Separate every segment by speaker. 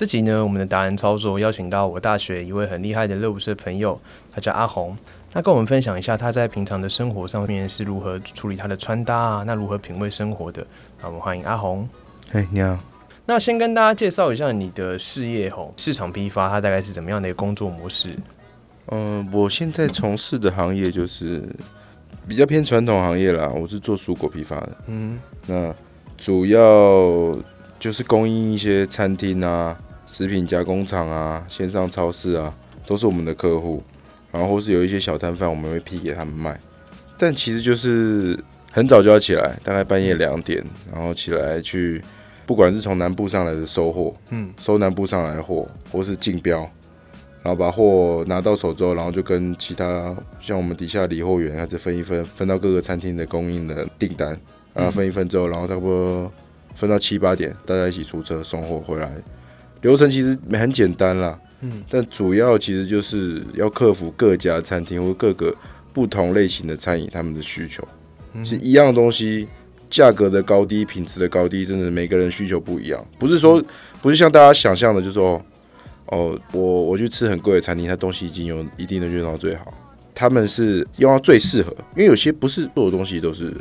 Speaker 1: 这集呢，我们的达人操作邀请到我大学一位很厉害的乐舞社朋友，他叫阿红。那跟我们分享一下他在平常的生活上面是如何处理他的穿搭啊，那如何品味生活的。那我们欢迎阿红。
Speaker 2: 嘿，你好。
Speaker 1: 那先跟大家介绍一下你的事业吼，市场批发它大概是怎么样的一个工作模式？
Speaker 2: 嗯、我现在从事的行业就是比较偏传统行业啦，我是做蔬果批发的。
Speaker 1: 嗯，
Speaker 2: 那主要就是供应一些餐厅啊、食品加工厂啊、线上超市啊，都是我们的客户。然后或是有一些小摊贩，我们会批给他们卖。但其实就是很早就要起来，大概半夜两点，然后起来去，不管是从南部上来的收货，
Speaker 1: 嗯，
Speaker 2: 收南部上来的货，或是竞标，然后把货拿到手之后，然后就跟其他像我们底下理货员还是分一分，分到各个餐厅的供应的订单，然后分一分之后，然后差不多分到七八点，大家一起出车送货回来。流程其实很简单啦，
Speaker 1: 嗯，
Speaker 2: 但主要其实就是要克服各家餐厅或各个不同类型的餐饮他们的需求，是一样的东西，价格的高低、品质的高低，真的每个人需求不一样，不是说不是像大家想象的，就是说哦，我我去吃很贵的餐厅，它东西已经有一定的用到最好，他们是用到最适合，因为有些不是所有东西都是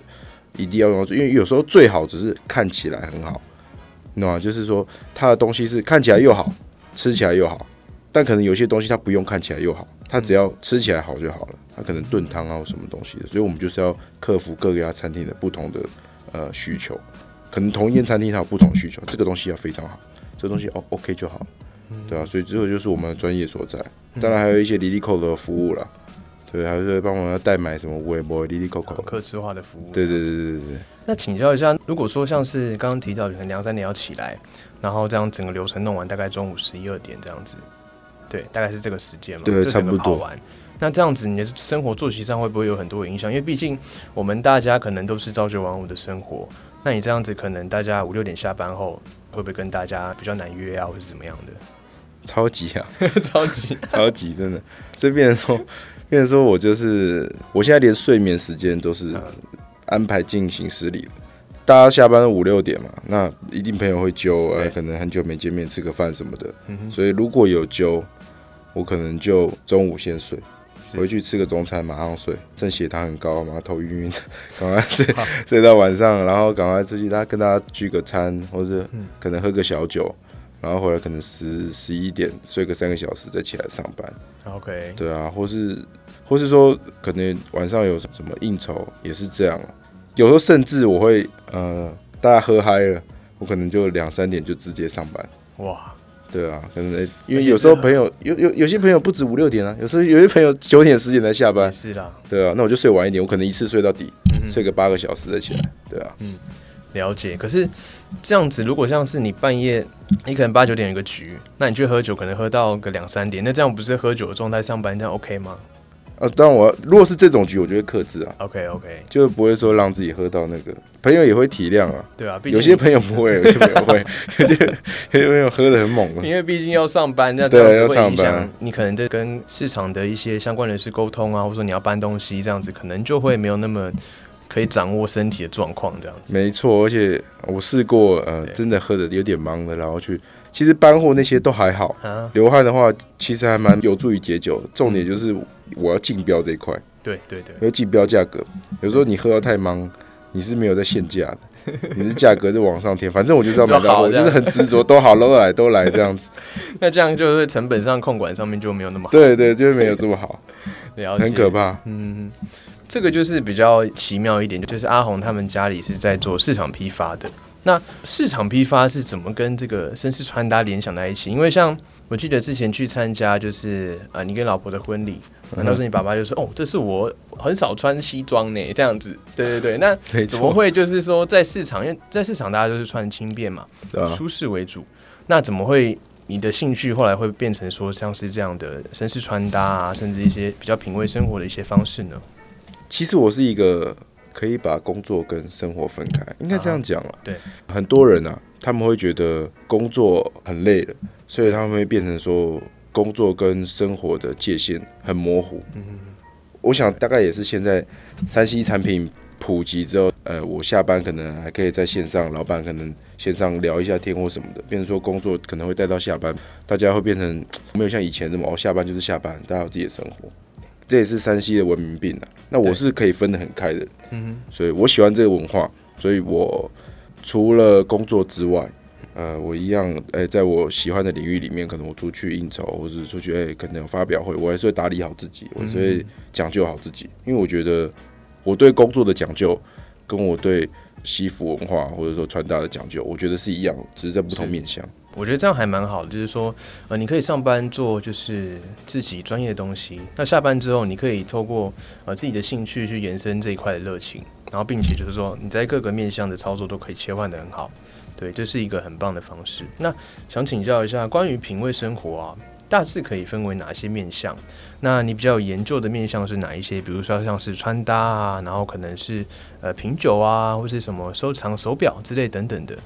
Speaker 2: 一定要用到最，因为有时候最好只是看起来很好，你懂吗？就是说它的东西是看起来又好，吃起来又好，但可能有些东西它不用看起来又好，它只要吃起来好就好了，它可能炖汤啊或什么东西的，所以我们就是要克服各家餐厅的不同的呃需求，可能同一间餐厅它有不同需求，这个东西要非常好，这个东西哦 OK 就好，对啊，所以这个就是我们的专业所在。当然还有一些离离扣的服务啦，对，还是帮我们代买什么微博滴滴扣扣，
Speaker 1: 客制化的服务。
Speaker 2: 对对对对对对。
Speaker 1: 那请教一下，如果说像是刚刚提到，可能两三点要起来，然后这样整个流程弄完，大概中午十一二点这样子，对，大概是这个时间嘛？
Speaker 2: 对差不多
Speaker 1: 跑完。那这样子，你的生活作息上会不会有很多影响？因为毕竟我们大家可能都是朝九晚五的生活，那你这样子，可能大家五六点下班后，会不会跟大家比较难约啊，或是怎么样的？
Speaker 2: 超级啊，
Speaker 1: 超级
Speaker 2: 超级真的。这边说，变成说我就是，我现在连睡眠时间都是安排进行失礼。的。大家下班五六点嘛，那一定朋友会揪，呃，可能很久没见面，吃个饭什么的。
Speaker 1: 嗯
Speaker 2: 所以如果有揪，我可能就中午先睡，回去吃个中餐，马上睡。趁血糖很高嘛，头晕晕，赶快睡 睡到晚上，然后赶快出去，大家跟大家聚个餐，或者
Speaker 1: 嗯。
Speaker 2: 可能喝个小酒，然后回来可能十十一点睡个三个小时，再起来上班。
Speaker 1: OK，
Speaker 2: 对啊，或是或是说可能晚上有什么应酬也是这样啊。有时候甚至我会呃，大家喝嗨了，我可能就两三点就直接上班。
Speaker 1: 哇，
Speaker 2: 对啊，可能呃因为有时候朋友有有有些朋友不止五六点啊，有时候有些朋友九点十点才下班。
Speaker 1: 是啦，
Speaker 2: 对啊，那我就睡晚一点，我可能一次睡到底，
Speaker 1: 嗯
Speaker 2: 睡个八个小时再起来。对啊，
Speaker 1: 了解。可是这样子，如果像是你半夜，你可能八九点有个局，那你去喝酒，可能喝到个两三点，那这样不是喝酒的状态上班，这样 OK 吗
Speaker 2: 啊，当然我如果是这种局，我就会克制啊
Speaker 1: ，？OK OK，
Speaker 2: 就不会说让自己喝到那个。朋友也会体谅啊，
Speaker 1: 对啊，竟
Speaker 2: 有些朋友不会，有些朋友会，有些有些朋友喝的很猛啊。
Speaker 1: 因为毕竟要上班，那这样子会影响你可能在跟市场的一些相关人士沟通啊，或者说你要搬东西这样子，可能就会没有那么可以掌握身体的状况这样子。
Speaker 2: 没错，而且我试过，呃，真的喝的有点忙的，然后去，其实搬货那些都还好，
Speaker 1: 啊，
Speaker 2: 流汗的话其实还蛮有助于解酒。重点就是我要竞标这一块，
Speaker 1: 对对对，
Speaker 2: 因为竞标价格，有时候你喝到太忙，你是没有在限价的，你是价格就往上添，反正我就是要买到货，我就是很执着，都好，都来都来这样子。
Speaker 1: 那这样就是成本上控管上面就没有那么好，
Speaker 2: 对对，就是没有这么好，很可怕。
Speaker 1: 嗯，这个就是比较奇妙一点，就是阿红他们家里是在做市场批发的。那市场批发是怎么跟这个绅士穿搭联想在一起？因为像我记得之前去参加就是呃你跟老婆的婚礼，那时候你爸爸就说哦，这是我很少穿西装呢，这样子。对对对，那 怎么，会就是说在市场，因为在市场大家都是穿轻便嘛，舒适为主。那怎么会你的兴趣后来会变成说像是这样的绅士穿搭啊，甚至一些比较品味生活的一些方式呢？
Speaker 2: 其实我是一个可以把工作跟生活分开，应该这样讲了。
Speaker 1: 对，
Speaker 2: 很多人啊，他们会觉得工作很累了，所以他们会变成说工作跟生活的界限很模糊。嗯，我想大概也是现在山西产品普及之后，呃，我下班可能还可以在线上，老板可能线上聊一下天或什么的，变成说工作可能会带到下班，大家会变成没有像以前这么哦，下班就是下班，大家有自己的生活。这也是山西的文明病啊。那我是可以分得很开的人，
Speaker 1: 嗯
Speaker 2: 所以我喜欢这个文化，所以我除了工作之外，呃，我一样，哎、在我喜欢的领域里面，可能我出去应酬，或是出去，哎、可能有发表会，我还是会打理好自己，我还是会讲究好自己，因为我觉得我对工作的讲究，跟我对西服文化或者说穿搭的讲究，我觉得是一样，只是在不同面向。
Speaker 1: 我觉得这样还蛮好的，就是说，呃，你可以上班做就是自己专业的东西，那下班之后，你可以透过呃自己的兴趣去延伸这一块的热情，然后并且就是说你在各个面向的操作都可以切换的很好，对，这是一个很棒的方式。那想请教一下，关于品味生活啊，大致可以分为哪些面向？那你比较有研究的面向是哪一些？比如说像是穿搭啊，然后可能是呃品酒啊，或是什么收藏手表之类等等的。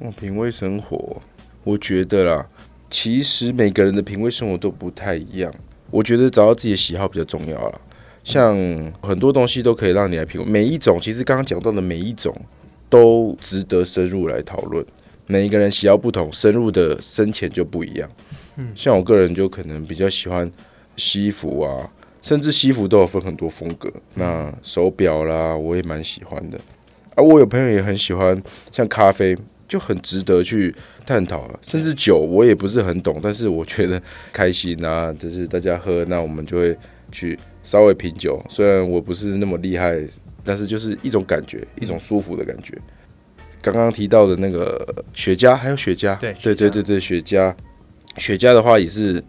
Speaker 2: 哦，品味生活，我觉得啦，其实每个人的品味生活都不太一样。我觉得找到自己的喜好比较重要啦。像很多东西都可以让你来品味，每一种其实刚刚讲到的每一种都值得深入来讨论。每一个人喜好不同，深入的深浅就不一样。像我个人就可能比较喜欢西服啊，甚至西服都有分很多风格。那手表啦，我也蛮喜欢的。啊，我有朋友也很喜欢，像咖啡就很值得去探讨了。甚至酒我也不是很懂，但是我觉得开心啊，就是大家喝，那我们就会去稍微品酒。虽然我不是那么厉害，但是就是一种感觉，一种舒服的感觉。刚刚提到的那个雪茄，还有雪茄，
Speaker 1: 对
Speaker 2: 对对对对，雪茄，雪茄的话也是，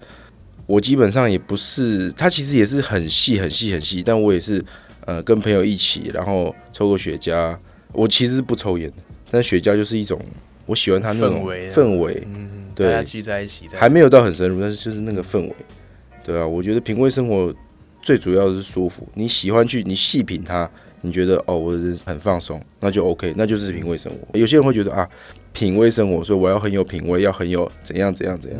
Speaker 2: 我基本上也不是，它其实也是很细很细很细，但我也是呃跟朋友一起，然后抽个雪茄。我其实是不抽烟的，但雪茄就是一种我喜欢它那种
Speaker 1: 氛围啊。
Speaker 2: 氛围，
Speaker 1: 嗯，
Speaker 2: 对。
Speaker 1: 大家聚在一起，
Speaker 2: 还没有到很深入，但是就是那个氛围，对啊，我觉得品味生活最主要的是舒服，你喜欢去你细品它，你觉得哦，我很放松，那就 OK，那就是品味生活。有些人会觉得啊，品味生活，所以我要很有品味，要很有怎样怎样怎样。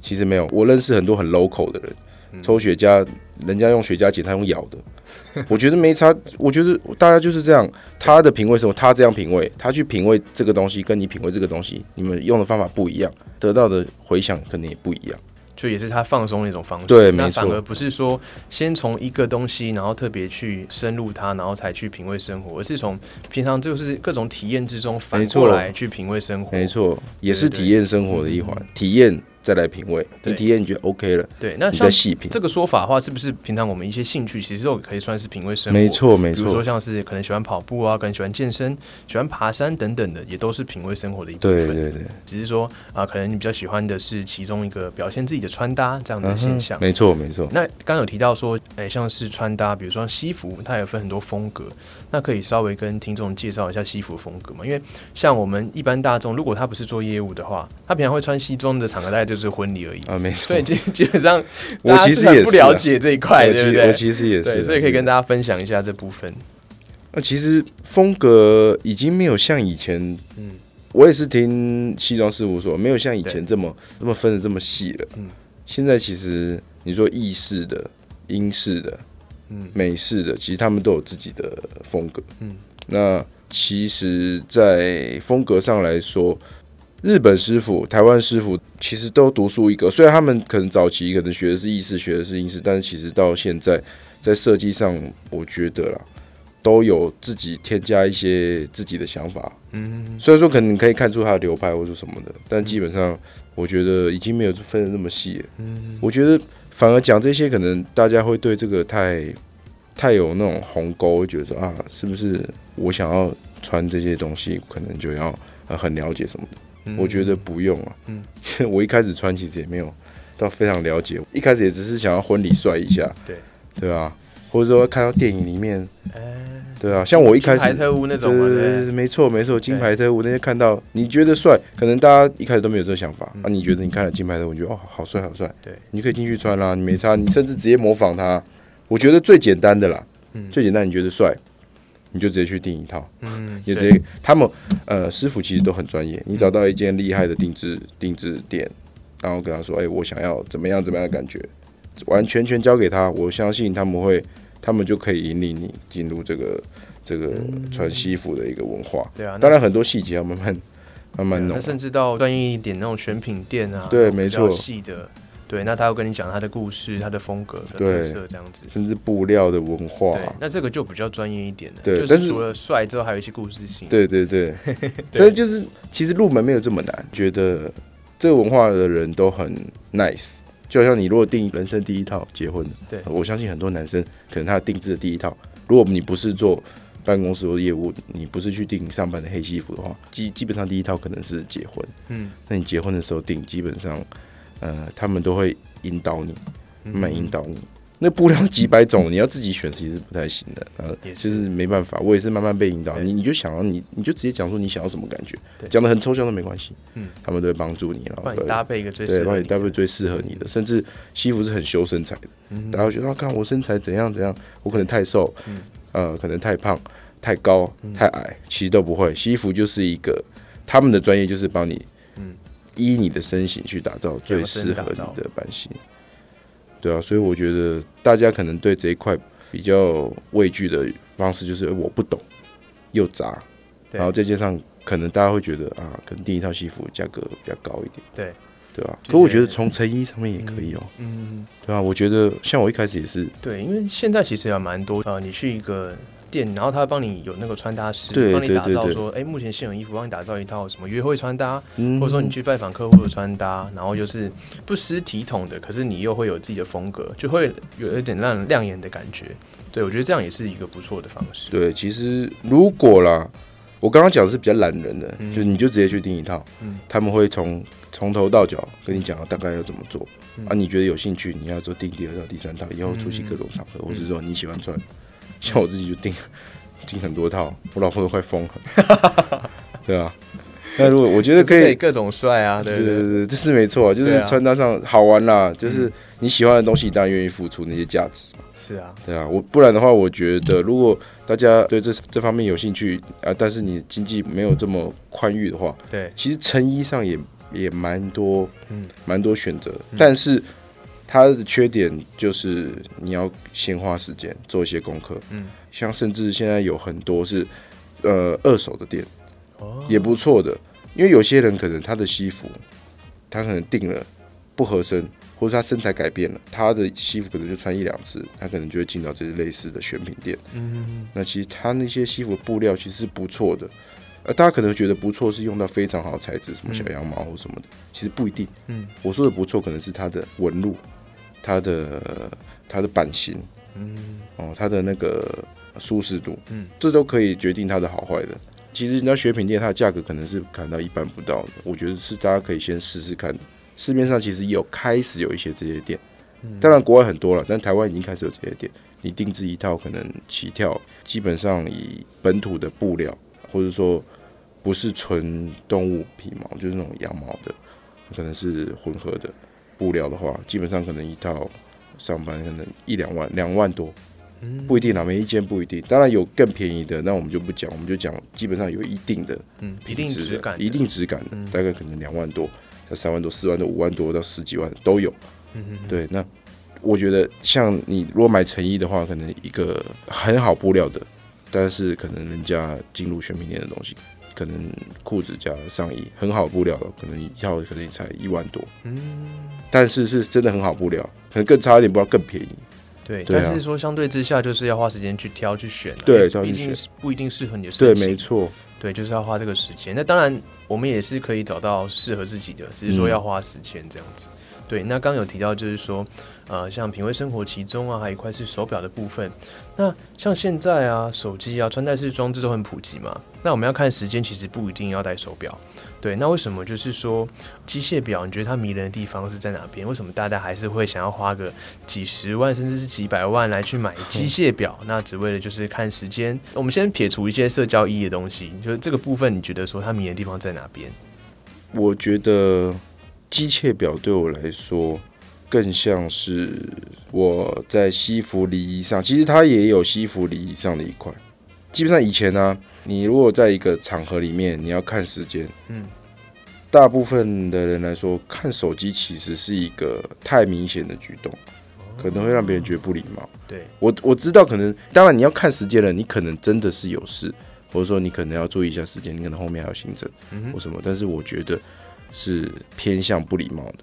Speaker 2: 其实没有，我认识很多很 local 的人，抽雪茄，人家用雪茄剪，他用咬的。我觉得没差，我觉得大家就是这样，他的品味什么，他这样品味，他去品味这个东西，跟你品味这个东西，你们用的方法不一样，得到的回响可能也不一样。
Speaker 1: 就也是他放松的一种方式。
Speaker 2: 对没错
Speaker 1: 那反而不是说先从一个东西，然后特别去深入它，然后才去品味生活，而是从平常就是各种体验之中反过来去品味生活。
Speaker 2: 没错，也是体验生活的一环，体验再来品味。
Speaker 1: 对
Speaker 2: 你体验你觉得 OK 了，
Speaker 1: 对，那
Speaker 2: 再细品。
Speaker 1: 这个说法的话，是不是平常我们一些兴趣其实都可以算是品味生活？
Speaker 2: 没。错，没错
Speaker 1: 比如说，像是可能喜欢跑步啊，可能喜欢健身、喜欢爬山等等的，也都是品味生活的一部分。
Speaker 2: 对对对，
Speaker 1: 只是说啊、可能你比较喜欢的是其中一个表现自己的穿搭这样的现象。
Speaker 2: 没错没错。
Speaker 1: 那刚刚有提到说，哎、像是穿搭，比如说西服，它有分很多风格，那可以稍微跟听众介绍一下西服风格嘛？因为像我们一般大众，如果他不是做业务的话，他平常会穿西装的场合，大概就是婚礼而已。
Speaker 2: 啊，没错
Speaker 1: 所以。基基本上，
Speaker 2: 我其实也
Speaker 1: 不了解这一块，对不对？
Speaker 2: 我其实也，是，
Speaker 1: 所以可以跟
Speaker 2: 大
Speaker 1: 大家分享一下这部分。
Speaker 2: 那其实风格已经没有像以前，
Speaker 1: 嗯
Speaker 2: 我也是听西装事务所，没有像以前这么这么分的这么细了。
Speaker 1: 嗯
Speaker 2: 现在其实你说意式的、英式的、
Speaker 1: 嗯
Speaker 2: 美式的，其实他们都有自己的风格。
Speaker 1: 嗯，
Speaker 2: 那其实，在风格上来说，日本师傅、台湾师傅其实都独树一格。虽然他们可能早期可能学的是意式，学的是英式，但是其实到现在在设计上，我觉得啦，都有自己添加一些自己的想法。
Speaker 1: 嗯，
Speaker 2: 虽然说可能你可以看出他的流派或者什么的，但基本上我觉得已经没有分的那么细了。
Speaker 1: 嗯，
Speaker 2: 我觉得反而讲这些，可能大家会对这个太太有那种鸿沟，会觉得说啊，是不是我想要穿这些东西可能就要呃很了解什么的。
Speaker 1: 嗯。
Speaker 2: 我觉得不用啊，
Speaker 1: 嗯。
Speaker 2: 我一开始穿其实也没有到非常了解，一开始也只是想要婚礼帅一下，
Speaker 1: 对。
Speaker 2: 对啊，或者说看到电影里面，
Speaker 1: 哎。
Speaker 2: 对啊，像我一开始
Speaker 1: 金牌特务那种嘛，
Speaker 2: 对对对没错没错，金牌特务那些看到你觉得帅，可能大家一开始都没有这个想法、
Speaker 1: 嗯。
Speaker 2: 啊。你觉得你看了金牌特务，你觉得哦好帅好帅，
Speaker 1: 对，
Speaker 2: 你可以进去穿啦，你没差，你甚至直接模仿他。我觉得最简单的啦，
Speaker 1: 嗯。
Speaker 2: 最简单，你觉得帅，你就直接去订一套，
Speaker 1: 嗯，
Speaker 2: 也直接他们呃师傅其实都很专业，你找到一间厉害的定制定制店，然后跟他说，哎、我想要怎么样怎么样的感觉，完全全交给他，我相信他们会，他们就可以引领你进入这个这个穿西服的一个文化。
Speaker 1: 对啊，那
Speaker 2: 当然很多细节要慢慢慢慢弄啊。
Speaker 1: 甚至到专业一点那种选品店啊，
Speaker 2: 对没错
Speaker 1: 细的，对，那他要跟你讲他的故事、他的风格、的
Speaker 2: 对
Speaker 1: 特色这样子。
Speaker 2: 甚至布料的文化，
Speaker 1: 对，那这个就比较专业一点的，
Speaker 2: 对但是
Speaker 1: 是除了帅之后，还有一些故事性。
Speaker 2: 对对 对，但是就是其实入门没有这么难，觉得这个文化的人都很 nice。就好像你如果定人生第一套结婚，
Speaker 1: 对
Speaker 2: 我相信很多男生可能他定制的第一套，如果你不是做办公室或业务，你不是去订上班的黑西服的话，基基本上第一套可能是结婚。
Speaker 1: 嗯，
Speaker 2: 那你结婚的时候订，基本上，呃，他们都会引导你，
Speaker 1: 嗯
Speaker 2: 慢慢引导你。那布料几百种，你要自己选，其实是不太行的。呃，
Speaker 1: 也
Speaker 2: 就是是没办法，我也是慢慢被引导。你你就想要你，你就直接讲说你想要什么感觉，讲的很抽象都没关系。
Speaker 1: 嗯，
Speaker 2: 他们都会帮助你，然后对
Speaker 1: 帮你搭配一个最
Speaker 2: 对，
Speaker 1: 适合你的。
Speaker 2: 帮你搭配最适合你的。甚至西服是很修身材的，
Speaker 1: 嗯
Speaker 2: 大家会觉得啊，看我身材怎样怎样，我可能太瘦，
Speaker 1: 嗯
Speaker 2: 呃，可能太胖、太高、
Speaker 1: 嗯
Speaker 2: 太矮，其实都不会。西服就是一个他们的专业，就是帮你
Speaker 1: 嗯
Speaker 2: 依你的身形去打造最适合你的版型。对啊，所以我觉得大家可能对这一块比较畏惧的方式就是呃我不懂，又杂，然后再加上可能大家会觉得啊，可能第一套西服价格比较高一点，
Speaker 1: 对。
Speaker 2: 对吧、
Speaker 1: 就是
Speaker 2: 可我觉得从成衣上面也可以哦、
Speaker 1: 嗯，
Speaker 2: 对啊、我觉得像我一开始也是，
Speaker 1: 对，因为现在其实也蛮多呃，你去一个店，然后他会帮你有那个穿搭师，帮你打造说，哎，目前现有衣服，帮你打造一套什么约会穿搭，
Speaker 2: 嗯，
Speaker 1: 或者说你去拜访客户的穿搭，然后就是不失体统的，可是你又会有自己的风格，就会有一点让人亮眼的感觉。对我觉得这样也是一个不错的方式。
Speaker 2: 对，其实如果啦，我刚刚讲的是比较懒人的，
Speaker 1: 嗯
Speaker 2: 就你就直接去订一套，
Speaker 1: 嗯。
Speaker 2: 他们会从从头到脚跟你讲大概要怎么做、
Speaker 1: 嗯。
Speaker 2: 啊，你觉得有兴趣，你要做订第二套、第三套，以后出席各种场合，或是说你喜欢穿，像我自己就订订很多套，我老婆都快疯了，对啊。那如果我觉得可以，
Speaker 1: 可以各种帅啊，对对？
Speaker 2: 对这是没错，就是穿搭上好玩啦，就是你喜欢的东西，当然愿意付出那些价值嘛。
Speaker 1: 是啊，
Speaker 2: 对啊，我不然的话，我觉得如果大家对这这方面有兴趣啊，但是你经济没有这么宽裕的话，
Speaker 1: 对，
Speaker 2: 其实成衣上也也蛮多，
Speaker 1: 嗯
Speaker 2: 蛮多选择，但是它的缺点就是你要先花时间做一些功课，
Speaker 1: 嗯，
Speaker 2: 像甚至现在有很多是呃二手的店
Speaker 1: 哦，
Speaker 2: 也不错的，因为有些人可能他的西服他可能定了不合身，或者他身材改变了，他的西服可能就穿一两次，他可能就会进到这些类似的选品店。
Speaker 1: 嗯，
Speaker 2: 那其实他那些西服的布料其实是不错的，呃，大家可能觉得不错是用到非常好的材质，什么小羊毛或什么的，其实不一定。
Speaker 1: 嗯，
Speaker 2: 我说的不错，可能是它的纹路、它的它的版型，
Speaker 1: 嗯，
Speaker 2: 哦，它的那个舒适度，
Speaker 1: 嗯，
Speaker 2: 这都可以决定它的好坏的。其实那选品店它的价格可能是砍到一半不到的，我觉得是大家可以先试试看。市面上其实有开始有一些这些店，当然国外很多了，但台湾已经开始有这些店。你定制一套可能起跳，基本上以本土的布料，或者说不是纯动物皮毛，就是那种羊毛的，可能是混合的布料的话，基本上可能一套上班可能一两万，两万多，不一定啦，每一件不一定。当然有更便宜的，那我们就不讲，我们就讲基本上有一定的
Speaker 1: 嗯，一定
Speaker 2: 品质
Speaker 1: 感，
Speaker 2: 一定质感的，
Speaker 1: 嗯。
Speaker 2: 大概可能两万多，到三万多、四万多、五万多到十几万都有。
Speaker 1: 嗯嗯嗯。
Speaker 2: 对，那我觉得像你如果买成衣的话，可能一个很好布料的，但是可能人家进入选品店的东西，可能裤子加上衣很好布料的，可能一套可能也才一万多，
Speaker 1: 嗯，
Speaker 2: 但是是真的很好布料，可能更差一点，不知道更便宜。
Speaker 1: 对，
Speaker 2: 对啊
Speaker 1: 但是说相对之下，就是要花时间去挑去选啊，
Speaker 2: 对
Speaker 1: 因为
Speaker 2: 挑去选
Speaker 1: 毕竟是不一定适合你的
Speaker 2: 对，
Speaker 1: 身形
Speaker 2: 没错，
Speaker 1: 对，就是要花这个时间。那当然，我们也是可以找到适合自己的，只是说
Speaker 2: 嗯
Speaker 1: 要花时间这样子。对，那刚有提到就是说，呃，像品味生活其中啊，还有一块是手表的部分。那像现在啊，手机啊，穿戴式装置都很普及嘛。那我们要看时间，其实不一定要戴手表。对，那为什么就是说机械表？你觉得它迷人的地方是在哪边？为什么大家还是会想要花个几十万甚至是几百万来去买机械表？那只为了就是看时间。我们先撇除一些社交意义的东西，就是这个部分，你觉得说它迷人的地方在哪边？
Speaker 2: 我觉得机械表对我来说更像是我在西服礼仪上，其实它也有西服礼仪上的一块。基本上以前呢，你如果在一个场合里面，你要看时间，嗯，大部分的人来说，看手机其实是一个太明显的举动，可能会让别人觉得不礼貌。
Speaker 1: 对
Speaker 2: 我我知道，可能当然你要看时间了，你可能真的是有事，或者说你可能要注意一下时间，你可能后面还有行程嗯或什么，但是我觉得是偏向不礼貌的。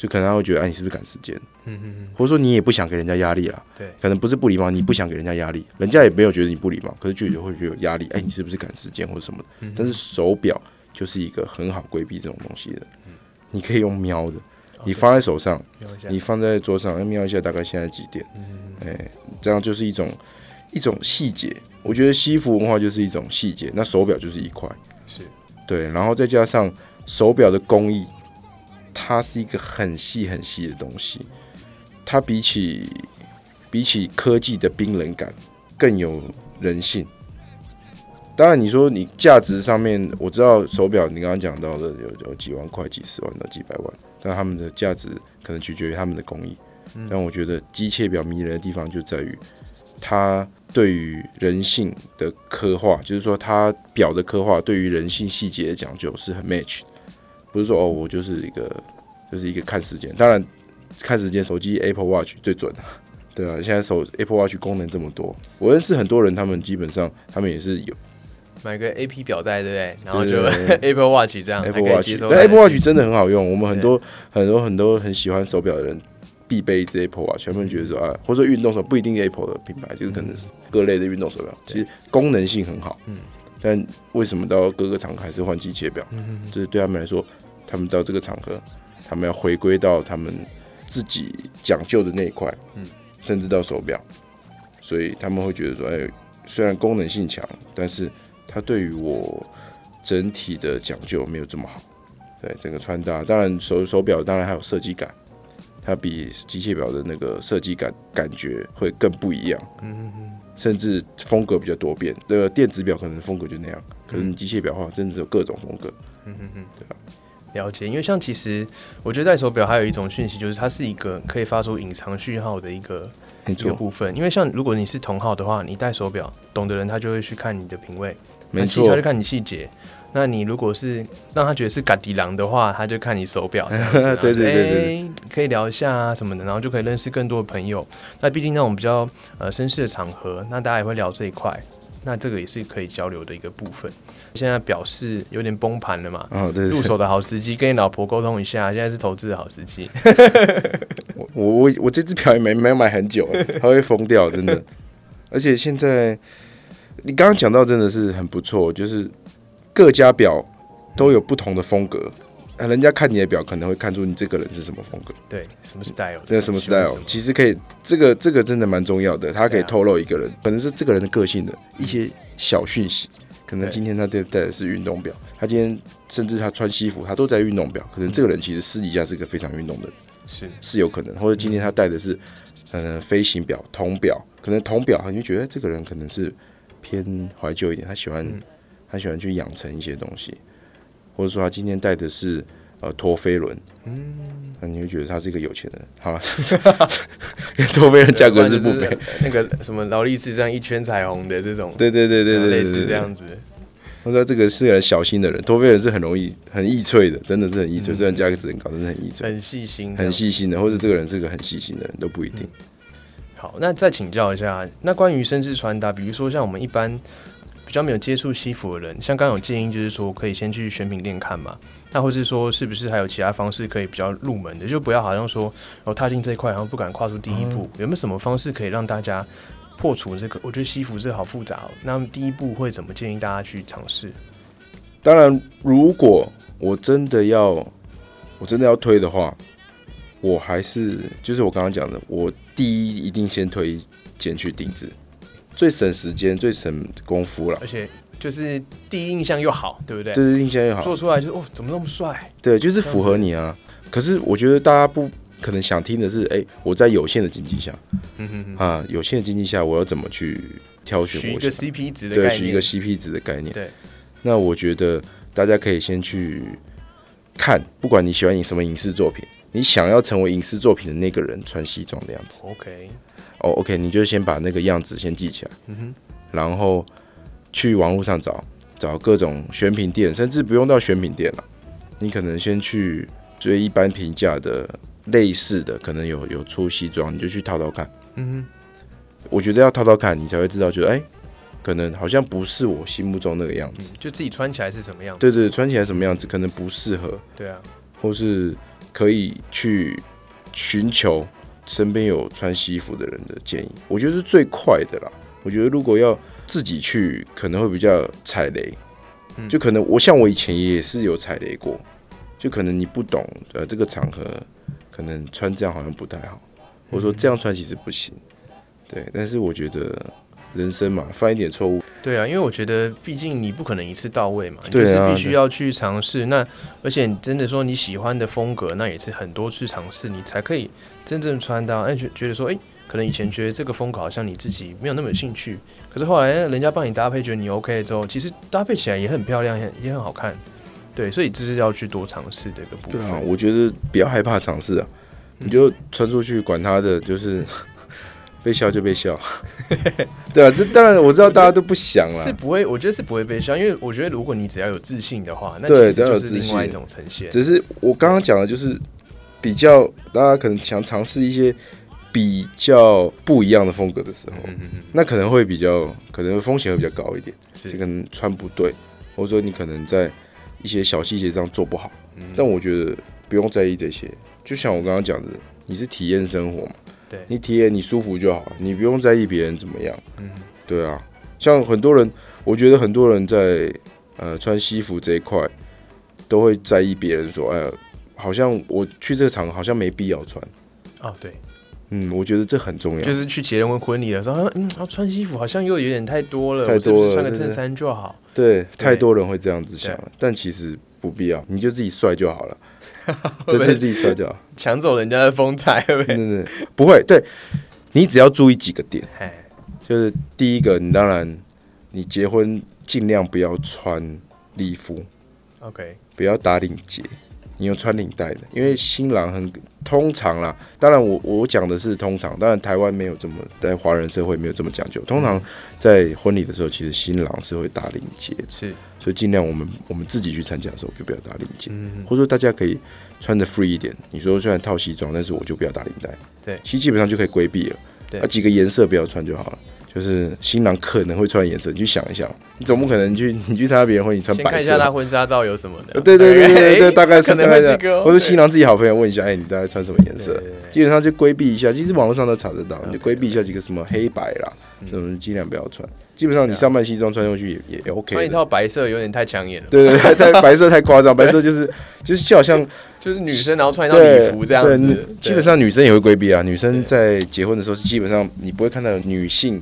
Speaker 2: 就可能他会觉得，哎，你是不是赶时间？嗯嗯嗯，或者说你也不想给人家压力啦。
Speaker 1: 对，
Speaker 2: 可能不是不礼貌，你不想给人家压力，人家也没有觉得你不礼貌，可是就会觉得有压力。哎，你是不是赶时间或者什么的？但是手表就是一个很好规避这种东西的。嗯你可以用瞄的，你放在手上，你放在桌上，瞄一下大概现在几点？哎，这样就是一种一种细节。我觉得西服文化就是一种细节，那手表就是一块，
Speaker 1: 是
Speaker 2: 对，然后再加上手表的工艺。它是一个很细很细的东西，它比起比起科技的冰冷感更有人性。当然，你说你价值上面，我知道手表你刚刚讲到的有有几万块、几十万到几百万，但他们的价值可能取决于他们的工艺。但我觉得机械表迷人的地方就在于它对于人性的刻画，就是说它表的刻画对于人性细节的讲究是很 match。不是说哦，我就是一个，就是一个看时间。当然，看时间，手机 Apple Watch 最准对啊。现在手 Apple Watch 功能这么多，我认识很多人，他们基本上他们也是有
Speaker 1: 买个 A P 表带，对不对？然后就 Apple Watch 这样
Speaker 2: Apple Watch，但 Apple Watch 真的很好用。我们很多很多很多很喜欢手表的人必备这 Apple Watch，他们觉得说啊，或者说运动手不一定 Apple 的品牌，就是可能是各类的运动手表，其实功能性很好。嗯。但为什么到各个场合还是换机械表？就是对他们来说，他们到这个场合，他们要回归到他们自己讲究的那一块，嗯，甚至到手表，所以他们会觉得说，哎，虽然功能性强，但是它对于我整体的讲究没有这么好。对整个穿搭，当然手手表当然还有设计感，它比机械表的那个设计感感觉会更不一样。嗯嗯嗯。甚至风格比较多变，那个电子表可能风格就那样，可是你机械表的话，真的有各种风格。嗯嗯嗯，对吧？
Speaker 1: 了解，因为像其实我觉得戴手表还有一种讯息，就是它是一个可以发出隐藏讯号的一个一个部分。因为像如果你是同号的话，你戴手表，懂的人他就会去看你的品味，
Speaker 2: 没错，
Speaker 1: 他就看你细节。那你如果是让他觉得是嘎迪郎的话，他就看你手表这样子，
Speaker 2: 对对对对，
Speaker 1: 可以聊一下啊什么的，然后就可以认识更多的朋友。那毕竟那种比较呃绅士的场合，那大家也会聊这一块，那这个也是可以交流的一个部分。现在表示有点崩盘了嘛，
Speaker 2: 哦对，
Speaker 1: 入手的好时机，跟你老婆沟通一下，现在是投资的好时机。
Speaker 2: 我我我我这只表也没没买很久，它会疯掉，真的。而且现在你刚刚讲到真的是很不错，就是。各家表都有不同的风格，啊，人家看你的表可能会看出你这个人是什么风格，
Speaker 1: 对，什么 style，
Speaker 2: 对，什么 style，其实可以，这个这个真的蛮重要的，它可以透露一个人，可能是这个人的个性的一些小讯息，可能今天他戴戴的是运动表，他今天甚至他穿西服，他都在运动表，可能这个人其实私底下是个非常运动的人，
Speaker 1: 是。
Speaker 2: 是有可能，或者今天他戴的是嗯飞行表、铜表，可能铜表，你就觉得这个人可能是偏怀旧一点，他喜欢。他喜欢去养成一些东西，或者说他今天带的是呃陀飞轮，嗯，那你会觉得他是一个有钱人，好吧？陀飞轮价格是不菲，
Speaker 1: 那个什么劳力士这样一圈彩虹的这种，
Speaker 2: 对对对对对，
Speaker 1: 类似这样子。
Speaker 2: 我说这个是很小心的人，陀飞轮是很容易很易脆的，真的是很易脆，虽然价格是很高，但是很易脆，
Speaker 1: 很细心，
Speaker 2: 很细心的，或者这个人是个很细心的人都不一定。
Speaker 1: 好，那再请教一下，那关于绅士穿搭，比如说像我们一般。比较没有接触西服的人，像刚有建议，就是说可以先去选品店看嘛。那或是说，是不是还有其他方式可以比较入门的？就不要好像说，哦踏进这一块，然后不敢跨出第一步。有没有什么方式可以让大家破除这个？我觉得西服这好复杂。哦那么第一步会怎么建议大家去尝试？
Speaker 2: 当然，如果我真的要，我真的要推的话，我还是就是我刚刚讲的，我第一一定先推荐去定制，最省时间、最省功夫了。
Speaker 1: 而且就是第一印象又好，对不对？
Speaker 2: 对对，印象又好，
Speaker 1: 做出来就是哦，怎么那么帅？
Speaker 2: 对，就是符合你啊。可是我觉得大家不可能想听的是，哎、我在有限的经济下
Speaker 1: 嗯哼哼，
Speaker 2: 啊，有限的经济下，我要怎么去挑选
Speaker 1: 取一个 CP 值的
Speaker 2: 对，
Speaker 1: 概念，
Speaker 2: 取一个 CP 值的概念。
Speaker 1: 对，
Speaker 2: 那我觉得大家可以先去看，不管你喜欢影什么影视作品，你想要成为影视作品的那个人穿西装的样子。
Speaker 1: OK，
Speaker 2: 哦，OK，你就先把那个样子先记起来，
Speaker 1: 嗯哼，
Speaker 2: 然后去网络上找找各种选品店，甚至不用到选品店了，你可能先去最一般平价的类似的，可能有有出西装，你就去套套看。
Speaker 1: 嗯哼
Speaker 2: 我觉得要套套看，你才会知道，觉得哎、可能好像不是我心目中那个样子。
Speaker 1: 哼，就自己穿起来是什么样子？
Speaker 2: 对对，穿起来什么样子可能不适合，
Speaker 1: 对啊，
Speaker 2: 或是可以去寻求身边有穿西服的人的建议，我觉得是最快的啦。我觉得如果要自己去，可能会比较踩雷，
Speaker 1: 嗯。
Speaker 2: 就可能我像我以前也是有踩雷过，就可能你不懂呃这个场合，可能穿这样好像不太好，或者说这样穿其实不行，对。但是我觉得人生嘛，犯一点错误，
Speaker 1: 对啊，因为我觉得，毕竟你不可能一次到位嘛，就是必须要去尝试。那而且真的说你喜欢的风格，那也是很多次尝试，你才可以真正穿搭。哎，觉觉得说，哎，可能以前觉得这个风格好像你自己没有那么有兴趣，可是后来哎人家帮你搭配，觉得你 OK 之后，其实搭配起来也很漂亮，也也很好看。对，所以这是要去多尝试的一个部分。
Speaker 2: 对啊，我觉得不要害怕尝试啊，你就穿出去，管他的，就是 被笑就被笑，对啊，这当然我知道大家都不想啦，
Speaker 1: 是不会，我觉得是不会被笑，因为我觉得如果你只要有自信的话，那其实就是另外一种呈现。
Speaker 2: 只是我刚刚讲的就是比较大家可能想尝试一些比较不一样的风格的时候，
Speaker 1: 嗯嗯嗯，
Speaker 2: 那可能会比较可能风险会比较高一点，
Speaker 1: 是
Speaker 2: 就可能穿不对，或者说你可能在一些小细节上做不好，
Speaker 1: 嗯
Speaker 2: 但我觉得不用在意这些，就像我刚刚讲的，你是体验生活嘛。
Speaker 1: 对，
Speaker 2: 你体验你舒服就好，你不用在意别人怎么样。
Speaker 1: 嗯
Speaker 2: 对啊，像很多人，我觉得很多人在呃穿西服这一块，都会在意别人说，哎呀，好像我去这个场合好像没必要穿。
Speaker 1: 哦对。
Speaker 2: 嗯，我觉得这很重要。
Speaker 1: 就是去结婚婚礼的时候，嗯，要穿西服好像又有点太多了，是不是穿个衬衫就好？
Speaker 2: 对，太多人会这样子想了，但其实不必要，你就自己帅就好了。
Speaker 1: 会不会
Speaker 2: 对，自己帅就好。
Speaker 1: 抢走人家的风采，对不对？
Speaker 2: 对对，对不会。对你只要注意几个点，
Speaker 1: 哎，
Speaker 2: 就是第一个，你当然你结婚尽量不要穿礼服。
Speaker 1: OK，
Speaker 2: 不要打领结，你有穿领带的，因为新郎很通常啦，当然我我讲的是通常，当然台湾没有这么在华人社会没有这么讲究，通常在婚礼的时候，其实新郎是会打领结，
Speaker 1: 是，
Speaker 2: 所以尽量我们我们自己去参加的时候就不要打领结，
Speaker 1: 嗯，
Speaker 2: 或者说大家可以穿的 free 一点，你说虽然套西装，但是我就不要打领带，
Speaker 1: 对。
Speaker 2: 其实基本上就可以规避了，
Speaker 1: 对。
Speaker 2: 啊几个颜色不要穿就好了。就是新郎可能会穿的颜色，你去想一下，你总不可能去 你去参加别人婚礼穿白色
Speaker 1: 先看一下，他婚纱照有什么的。
Speaker 2: 对对对对对大概是
Speaker 1: 可能
Speaker 2: 大概这样，
Speaker 1: 会这个哦，
Speaker 2: 或者新郎自己好朋友问一下，哎，你大概穿什么颜色？基本上就规避一下，其实网络上都查得到，你就规避一下几个什么黑白啦，
Speaker 1: 嗯。
Speaker 2: 这种尽量不要穿。基本上你上半西装穿上去也也也 OK。
Speaker 1: 穿一套白色有点太抢眼了，
Speaker 2: 对对对，太白色太夸张，白色就是就是就好像
Speaker 1: 就是女生然后穿一套礼服这样
Speaker 2: 对
Speaker 1: 子，
Speaker 2: 基本上女生也会规避啊。女生在结婚的时候是基本上你不会看到女性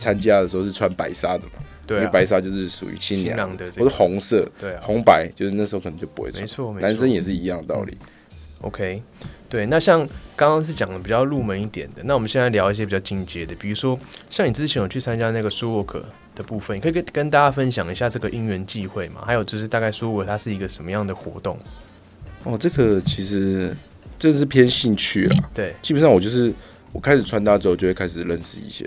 Speaker 2: 参加的时候是穿白纱的嘛，
Speaker 1: 对啊，
Speaker 2: 因为白纱就是属于新
Speaker 1: 新
Speaker 2: 娘，
Speaker 1: 郎的这个
Speaker 2: 或是红色、
Speaker 1: 对啊，
Speaker 2: 红白，就是那时候可能就不会穿
Speaker 1: 没。错，
Speaker 2: 男生也是一样的道理。
Speaker 1: OK，对，那像刚刚是讲的比较入门一点的，那我们现在聊一些比较进阶的，比如说像你之前有去参加那个舒沃克的部分，你可以跟跟大家分享一下这个因缘际会嘛？还有就是大概舒沃克它是一个什么样的活动？
Speaker 2: 哦，这个其实这是偏兴趣啦。
Speaker 1: 对，
Speaker 2: 基本上我就是我开始穿搭之后，就会开始认识一些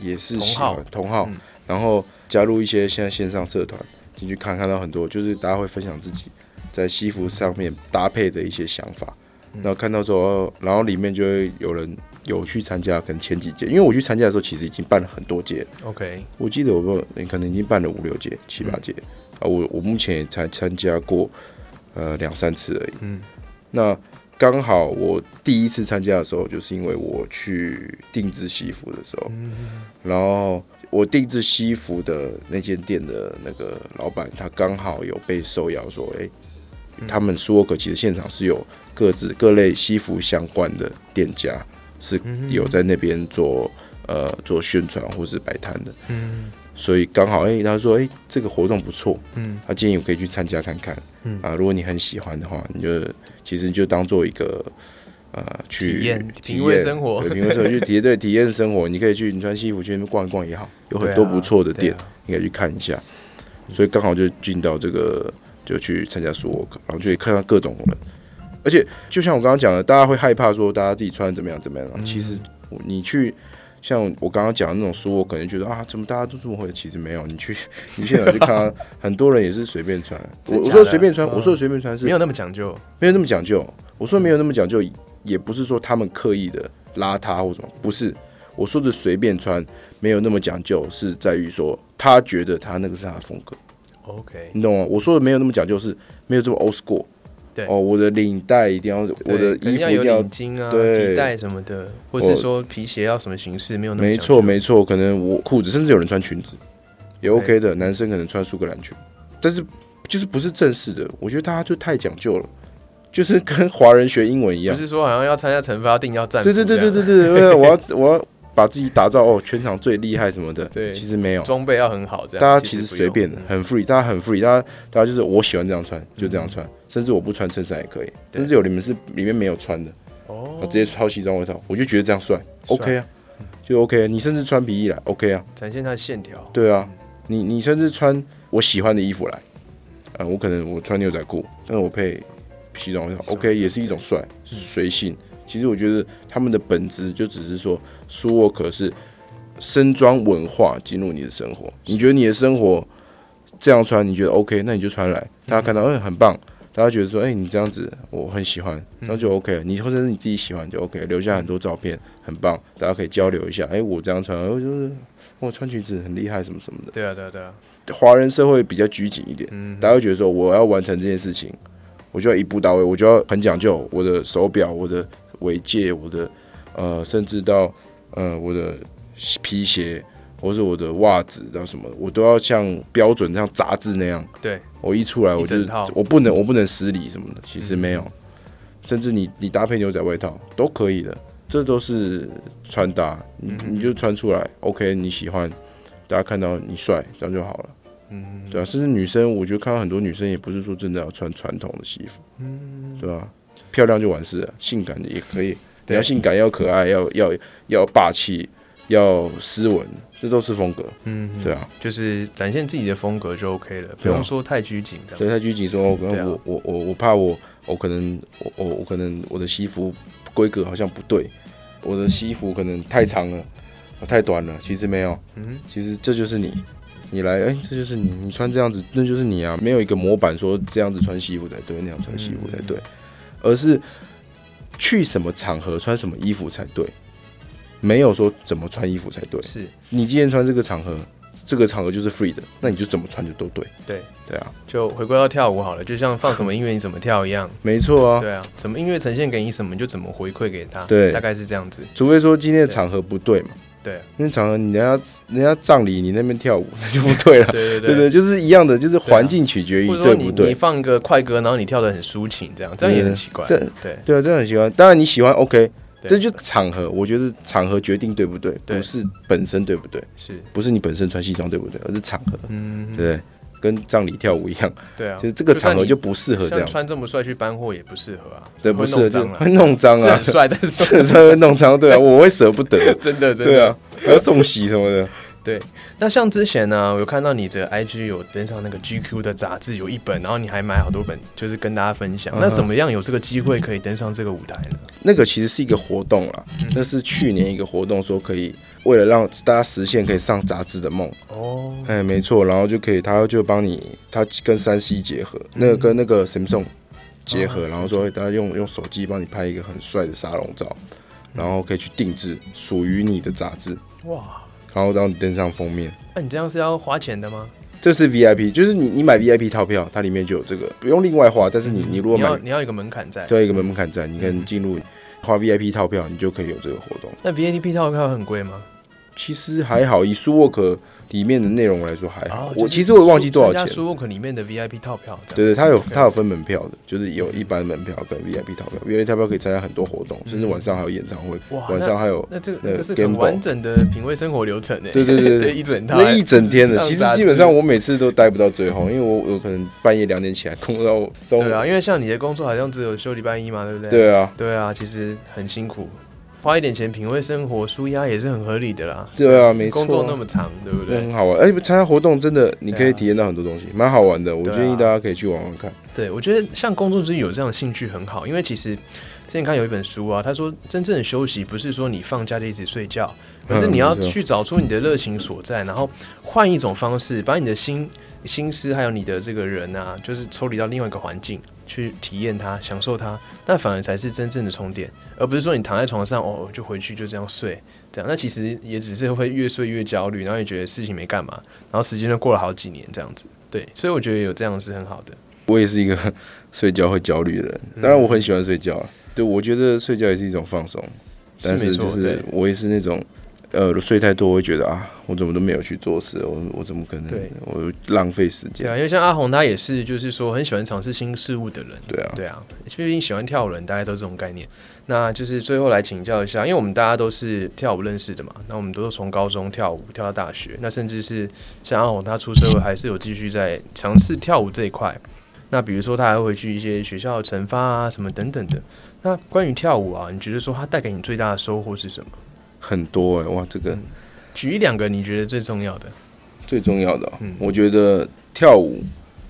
Speaker 2: 也是喜欢
Speaker 1: 同
Speaker 2: 同好，
Speaker 1: 嗯。
Speaker 2: 然后加入一些现在线上社团进去看，看到很多就是大家会分享自己在西服上面搭配的一些想法，
Speaker 1: 嗯。
Speaker 2: 然后看到之后，然后里面就会有人有去参加，可能前几届，因为我去参加的时候其实已经办了很多届
Speaker 1: ，OK，
Speaker 2: 我记得我说你可能已经办了五六届、七八届。啊，我我目前也才参加过呃两三次而已。
Speaker 1: 嗯，
Speaker 2: 那刚好我第一次参加的时候，就是因为我去定制西服的时候，然后我定制西服的那间店的那个老板，他刚好有被受邀说，哎、他们苏沃克其实现场是有各自各类西服相关的店家是有在那边做呃做宣传或是摆摊的，
Speaker 1: 嗯。
Speaker 2: 所以刚好哎、他说哎、这个活动不错，
Speaker 1: 嗯。
Speaker 2: 他建议我可以去参加看看，
Speaker 1: 嗯
Speaker 2: 啊，如果你很喜欢的话，你就其实你就当做一个呃去
Speaker 1: 体验
Speaker 2: 体
Speaker 1: 品味生活
Speaker 2: 对品味生活去体对体验生活，你可以去你穿西服去那边逛一逛也好，有很多不错的店，你可以去看一下。所以刚好就进到这个，就去参加 r k 然后就可以看到各种人。而且就像我刚刚讲的，大家会害怕说大家自己穿怎么样怎么样。
Speaker 1: 嗯
Speaker 2: 其实你去像我刚刚讲的那种书，我可能觉得啊，怎么大家都这么会？其实没有，你去 你现场去看很多人也是随便穿。我我说随便穿，
Speaker 1: 嗯
Speaker 2: 我说的随便穿是
Speaker 1: 没有那么讲究，
Speaker 2: 没有那么讲究。我说没有那么讲究，也不是说他们刻意的邋遢或什么，不是。我说的随便穿没有那么讲究，是在于说他觉得他那个是他的风格
Speaker 1: ，OK，
Speaker 2: 你懂吗？我说的没有那么讲究，是没有这么 old school。
Speaker 1: 对。
Speaker 2: 哦，我的领带一定要，我的衣服一定要
Speaker 1: 领巾啊、
Speaker 2: 对
Speaker 1: 皮带什么的，或者是说皮鞋要什么形式，没有那么
Speaker 2: 没错没错，可能我裤子，甚至有人穿裙子也 OK 的，男生可能穿苏格兰裙，但是就是不是正式的，我觉得大家就太讲究了，就是跟华人学英文一样
Speaker 1: 不，是说好像要参加惩罚定要站
Speaker 2: 对对对对对对，对 我要我要把自己打造哦全场最厉害什么的，
Speaker 1: 对。
Speaker 2: 其实没有，
Speaker 1: 装备要很好，这样
Speaker 2: 大家其实随便的，
Speaker 1: 嗯。
Speaker 2: 很 free，大家很 free，大家大家就是我喜欢这样穿就这样穿，甚至我不穿衬衫也可以，
Speaker 1: 对。
Speaker 2: 甚至有你们是里面没有穿的，
Speaker 1: 哦。
Speaker 2: 直接抄西装外套，我就觉得这样帅
Speaker 1: 帅
Speaker 2: ，OK 啊，就 OK，啊你甚至穿皮衣来 OK 啊，
Speaker 1: 展现它的线条，
Speaker 2: 对啊，你你甚至穿我喜欢的衣服来，啊，我可能我穿牛仔裤，但是我配西装外套，OK 也是一种帅，随性。其实我觉得他们的本质就只是说，舒沃克是身装文化进入你的生活。你觉得你的生活这样穿，你觉得 OK，那你就穿来，大家看到，嗯，很棒。大家觉得说，哎、你这样子我很喜欢，那就 OK 了。你或者是你自己喜欢就 OK，留下很多照片，很棒，大家可以交流一下。哎、我这样穿，我就是我穿裙子很厉害，什么什么的。
Speaker 1: 对啊对啊对啊，
Speaker 2: 华人社会比较拘谨一点，
Speaker 1: 嗯
Speaker 2: 大家会觉得说我要完成这件事情，我就要一步到位，我就要很讲究我的手表、我的尾戒、我的呃，甚至到呃我的皮鞋或是我的袜子到什么，我都要像标准像杂志那样。
Speaker 1: 对，
Speaker 2: 我一出来我就我不能我不能失礼什么的，其实没有，
Speaker 1: 嗯
Speaker 2: 甚至你你搭配牛仔外套都可以的，这都是穿搭，你
Speaker 1: 嗯
Speaker 2: 你就穿出来，OK，你喜欢，大家看到你帅，这样就好了。
Speaker 1: 嗯，
Speaker 2: 对啊，甚至女生，我觉得看到很多女生也不是说真的要穿传统的西服，嗯，对吧、漂亮就完事了，性感的也可以，你
Speaker 1: 对
Speaker 2: 要性感，要可爱，要要要霸气，要斯文，这都是风格，
Speaker 1: 嗯，
Speaker 2: 对啊。
Speaker 1: 就是展现自己的风格就 OK 了，不用说太拘谨的
Speaker 2: 所以。太拘谨说，我可
Speaker 1: 对啊。
Speaker 2: 能我我我我怕我我可能我我我可能我的西服规格好像不对，我的西服可能太长了，我太短了，其实没有，
Speaker 1: 嗯
Speaker 2: 其实这就是你，你来，哎、这就是你，你穿这样子，那就是你啊，没有一个模板说这样子穿西服才对，那样穿西服才对，而是去什么场合穿什么衣服才对，没有说怎么穿衣服才对。
Speaker 1: 是。
Speaker 2: 你今天穿这个场合，这个场合就是 free 的，那你就怎么穿就都对，
Speaker 1: 对，
Speaker 2: 对啊，
Speaker 1: 就回归到跳舞好了，就像放什么音乐你怎么跳一样，
Speaker 2: 没错啊。
Speaker 1: 对啊，什么音乐呈现给你什么，你就怎么回馈给他，
Speaker 2: 对。
Speaker 1: 大概是这样子。
Speaker 2: 除非说今天的场合不对嘛，
Speaker 1: 对
Speaker 2: 因为场合你人家人家葬礼你那边跳舞那就不对了，
Speaker 1: 对对
Speaker 2: 对对，就是一样的，就是环境取决于对不对。
Speaker 1: 放个快歌，然后你跳的很抒情，这样这样也很奇怪。
Speaker 2: 这
Speaker 1: 对
Speaker 2: 对啊，这很奇怪。当然你喜欢 OK，这就场合，我觉得场合决定对不对，
Speaker 1: 对
Speaker 2: 不是本身对不对，
Speaker 1: 是，
Speaker 2: 不是你本身穿西装对不对，而是场合，
Speaker 1: 嗯
Speaker 2: 对，不对？跟葬礼跳舞一样，
Speaker 1: 对啊，
Speaker 2: 其实这个场合就
Speaker 1: 就
Speaker 2: 不适合这样，
Speaker 1: 穿这么帅去搬货也不适合啊，
Speaker 2: 对，不适合就
Speaker 1: 会弄脏
Speaker 2: 会弄脏啊
Speaker 1: 很，帅，但是
Speaker 2: 这这会弄脏，对啊，我会舍不得，
Speaker 1: 真的真的。
Speaker 2: 对啊，还要送洗什么的，
Speaker 1: 那像之前呢，我有看到你的 IG 有登上那个 GQ 的杂志，有一本，然后你还买好多本，就是跟大家分享。
Speaker 2: 嗯。
Speaker 1: 那怎么样有这个机会可以登上这个舞台呢？
Speaker 2: 那个其实是一个活动啦，那是去年一个活动，说可以为了让大家实现可以上杂志的梦，
Speaker 1: 哦，
Speaker 2: 哎，没错，然后就可以，他就帮你，他跟三 C 结合，那个跟那个 Samsung 结合，
Speaker 1: 哦
Speaker 2: 然后说大家用用手机帮你拍一个很帅的沙龙照，然后可以去定制属于你的杂志，
Speaker 1: 哇，
Speaker 2: 然后让你登上封面。
Speaker 1: 那你这样是要花钱的吗？
Speaker 2: 这是 VIP，就是你你买 VIP 套票，它里面就有这个，不用另外花。但是你你如果
Speaker 1: 你要
Speaker 2: 买
Speaker 1: 你要有一个门槛在。
Speaker 2: 对一个门槛在，你可以进入花 VIP 套票，你就可以有这个活动。
Speaker 1: 那 VIP 套票很贵吗？
Speaker 2: 其实还好，以苏沃克里面的内容来说还好。
Speaker 1: 哦
Speaker 2: 我其实我也忘记多少钱。
Speaker 1: 苏沃克里面的 VIP 套票，
Speaker 2: 对对，它有它有分门票的，就是有一般门票跟 VIP 套票，VIP 套票可以参加很多活动，甚至晚上还有演唱会，晚上还有
Speaker 1: 那这个
Speaker 2: 那
Speaker 1: 那个是很完整的品味生活流程诶。
Speaker 2: 对对对对
Speaker 1: 一整套
Speaker 2: 那 一整天的。其实基本上我每次都待不到最后，因为我我可能半夜两点起来工作到中午。
Speaker 1: 对啊，因为像你的工作好像只有休礼拜一嘛，对不对？
Speaker 2: 对啊，
Speaker 1: 对啊，其实很辛苦，花一点钱品味生活、舒压也是很合理的啦。
Speaker 2: 对啊，没错啊。
Speaker 1: 工作那么长，对不对？
Speaker 2: 很好玩，而且参加活动真的你可以体验到很多东西，蛮好玩的。我建议大家可以去玩玩看。
Speaker 1: 对，我觉得像工作之余有这样的兴趣很好，因为其实之前看有一本书啊，他说真正的休息不是说你放假就一直睡觉，而是你要去找出你的热情所在，然后换一种方式，把你的心心思还有你的这个人啊，就是抽离到另外一个环境去体验它、享受它，那反而才是真正的充电，而不是说你躺在床上哦就回去就这样睡，这样那其实也只是会越睡越焦虑，然后也觉得事情没干嘛，然后时间就过了好几年这样子。对，所以我觉得有这样是很好的。
Speaker 2: 我也是一个睡觉会焦虑的人，
Speaker 1: 嗯
Speaker 2: 当然我很喜欢睡觉啊。对，我觉得睡觉也是一种放松，但是就是
Speaker 1: 对。
Speaker 2: 我也是那种，呃，睡太多我会觉得啊，我怎么都没有去做事，我我怎么可能
Speaker 1: 对，
Speaker 2: 我浪费时间
Speaker 1: 对啊，
Speaker 2: 间？
Speaker 1: 因为像阿红，他也是，就是说很喜欢尝试新事物的人。
Speaker 2: 对啊，
Speaker 1: 对啊，毕竟喜欢跳舞人，大家都这种概念。那就是最后来请教一下，因为我们大家都是跳舞认识的嘛，那我们都是从高中跳舞跳到大学，那甚至是像阿红他出社会还是有继续在尝试跳舞这一块。那比如说他还会去一些学校的惩罚啊什么等等的。那关于跳舞啊，你觉得说它带给你最大的收获是什么？
Speaker 2: 很多哎、哇，这个
Speaker 1: 嗯举一两个你觉得最重要的。
Speaker 2: 最重要的哦、
Speaker 1: 嗯
Speaker 2: 我觉得跳舞，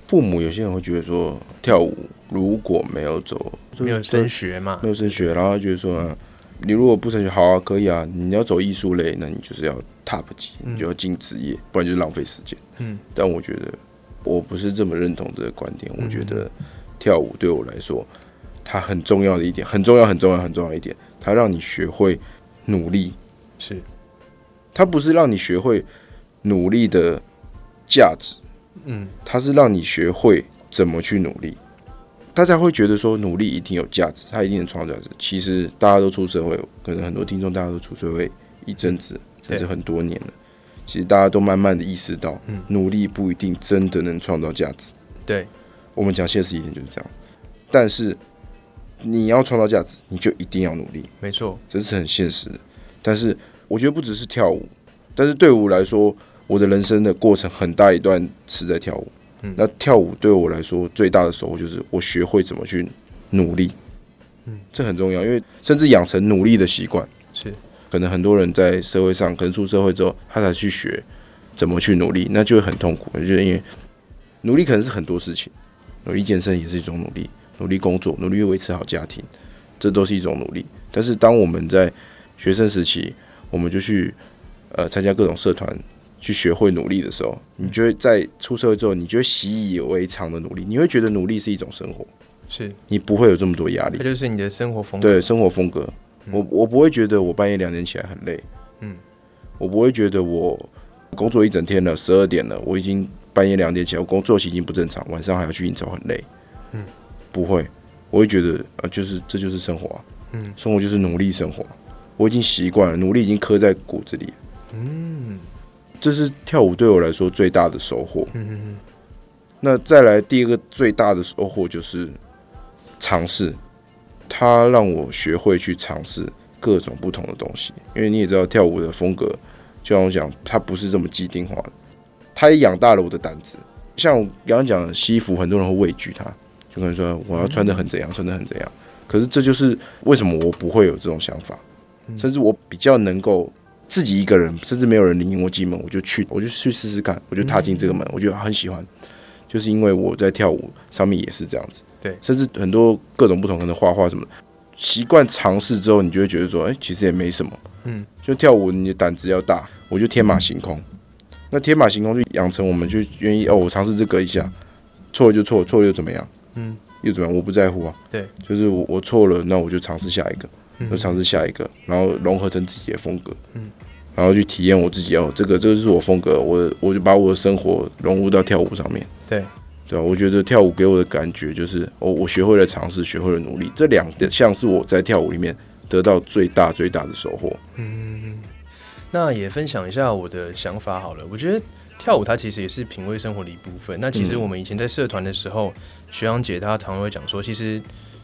Speaker 2: 父母有些人会觉得说，跳舞如果没有走，
Speaker 1: 没有升学嘛？
Speaker 2: 没有升学，然后他觉得说、啊，你如果不升学，好啊，可以啊，你要走艺术类，那你就是要 top 级，
Speaker 1: 嗯
Speaker 2: 你就要进职业，不然就是浪费时间。
Speaker 1: 嗯，
Speaker 2: 但我觉得我不是这么认同这个观点，
Speaker 1: 嗯
Speaker 2: 我觉得跳舞对我来说，它很重要的一点，很重要，很重要，很重要一点，它让你学会努力，
Speaker 1: 是，
Speaker 2: 它不是让你学会努力的价值，
Speaker 1: 嗯，
Speaker 2: 它是让你学会怎么去努力。大家会觉得说努力一定有价值，它一定能创造价值。其实大家都出社会，可能很多听众大家都出社会一阵子，甚至很多年了。其实大家都慢慢的意识到，
Speaker 1: 嗯
Speaker 2: 努力不一定真的能创造价值。
Speaker 1: 对，
Speaker 2: 我们讲现实一点就是这样。但是你要创造价值，你就一定要努力，
Speaker 1: 没错，
Speaker 2: 这是很现实的。但是我觉得不只是跳舞，但是对我来说，我的人生的过程很大一段是在跳舞。
Speaker 1: 嗯
Speaker 2: 那跳舞对我来说最大的收获就是我学会怎么去努力。
Speaker 1: 嗯，
Speaker 2: 这很重要，因为甚至养成努力的习惯。
Speaker 1: 是，
Speaker 2: 可能很多人在社会上，可能出社会之后，他才去学怎么去努力，那就会很痛苦。就是因为努力可能是很多事情，努力健身也是一种努力，努力工作，努力维持好家庭，这都是一种努力。但是当我们在学生时期，我们就去呃参加各种社团，去学会努力的时候，你就会在出社会之后，你就会习以为常的努力，你会觉得努力是一种生活，
Speaker 1: 是，
Speaker 2: 你不会有这么多压力。
Speaker 1: 它。就是你的生活风格。
Speaker 2: 对生活风格，我我不会觉得我半夜两点起来很累，
Speaker 1: 嗯，
Speaker 2: 我不会觉得我工作一整天了，十二点了，我已经半夜两点起来，我工作息已经不正常，晚上还要去应酬，很累，
Speaker 1: 嗯，
Speaker 2: 不会，我会觉得呃，就是这就是生活啊，
Speaker 1: 嗯，
Speaker 2: 生活就是努力生活，我已经习惯了，努力已经刻在骨子里，
Speaker 1: 嗯
Speaker 2: 这是跳舞对我来说最大的收获。
Speaker 1: 嗯嗯
Speaker 2: 那再来第一个最大的收获就是尝试，它让我学会去尝试各种不同的东西。因为你也知道跳舞的风格，就像我讲，它不是这么既定化的，它也养大了我的胆子。像我刚刚讲的西服，很多人会畏惧它，就可能说我要穿的很怎样，穿的很怎样。可是这就是为什么我不会有这种想法，甚至我比较能够自己一个人，甚至没有人领我进门，我就去，我就去试试看，我就踏进这个门，我觉得很喜欢。就是因为我在跳舞上面也是这样子，
Speaker 1: 对
Speaker 2: 甚至很多各种不同的画画什么的，习惯尝试之后，你就会觉得说，哎、其实也没什么，
Speaker 1: 嗯，
Speaker 2: 就跳舞你的胆子要大，我就天马行空。那天马行空就养成我们就愿意哦，我尝试这个一下，错了就错，错了又怎么样？
Speaker 1: 嗯，
Speaker 2: 又怎么样？我不在乎啊。
Speaker 1: 对，
Speaker 2: 就是我我错了，那我就尝试下一个，
Speaker 1: 嗯
Speaker 2: 就尝试下一个，然后融合成自己的风格，
Speaker 1: 嗯，
Speaker 2: 然后去体验我自己哦，这个这个就是我风格，我我就把我的生活融入到跳舞上面。
Speaker 1: 对，
Speaker 2: 对啊，我觉得跳舞给我的感觉就是，我、我学会了尝试，学会了努力，这两项是我在跳舞里面得到最大最大的收获。
Speaker 1: 嗯那也分享一下我的想法好了。我觉得跳舞它其实也是品味生活的一部分。那其实我们以前在社团的时候，学长姐她常会讲说，其实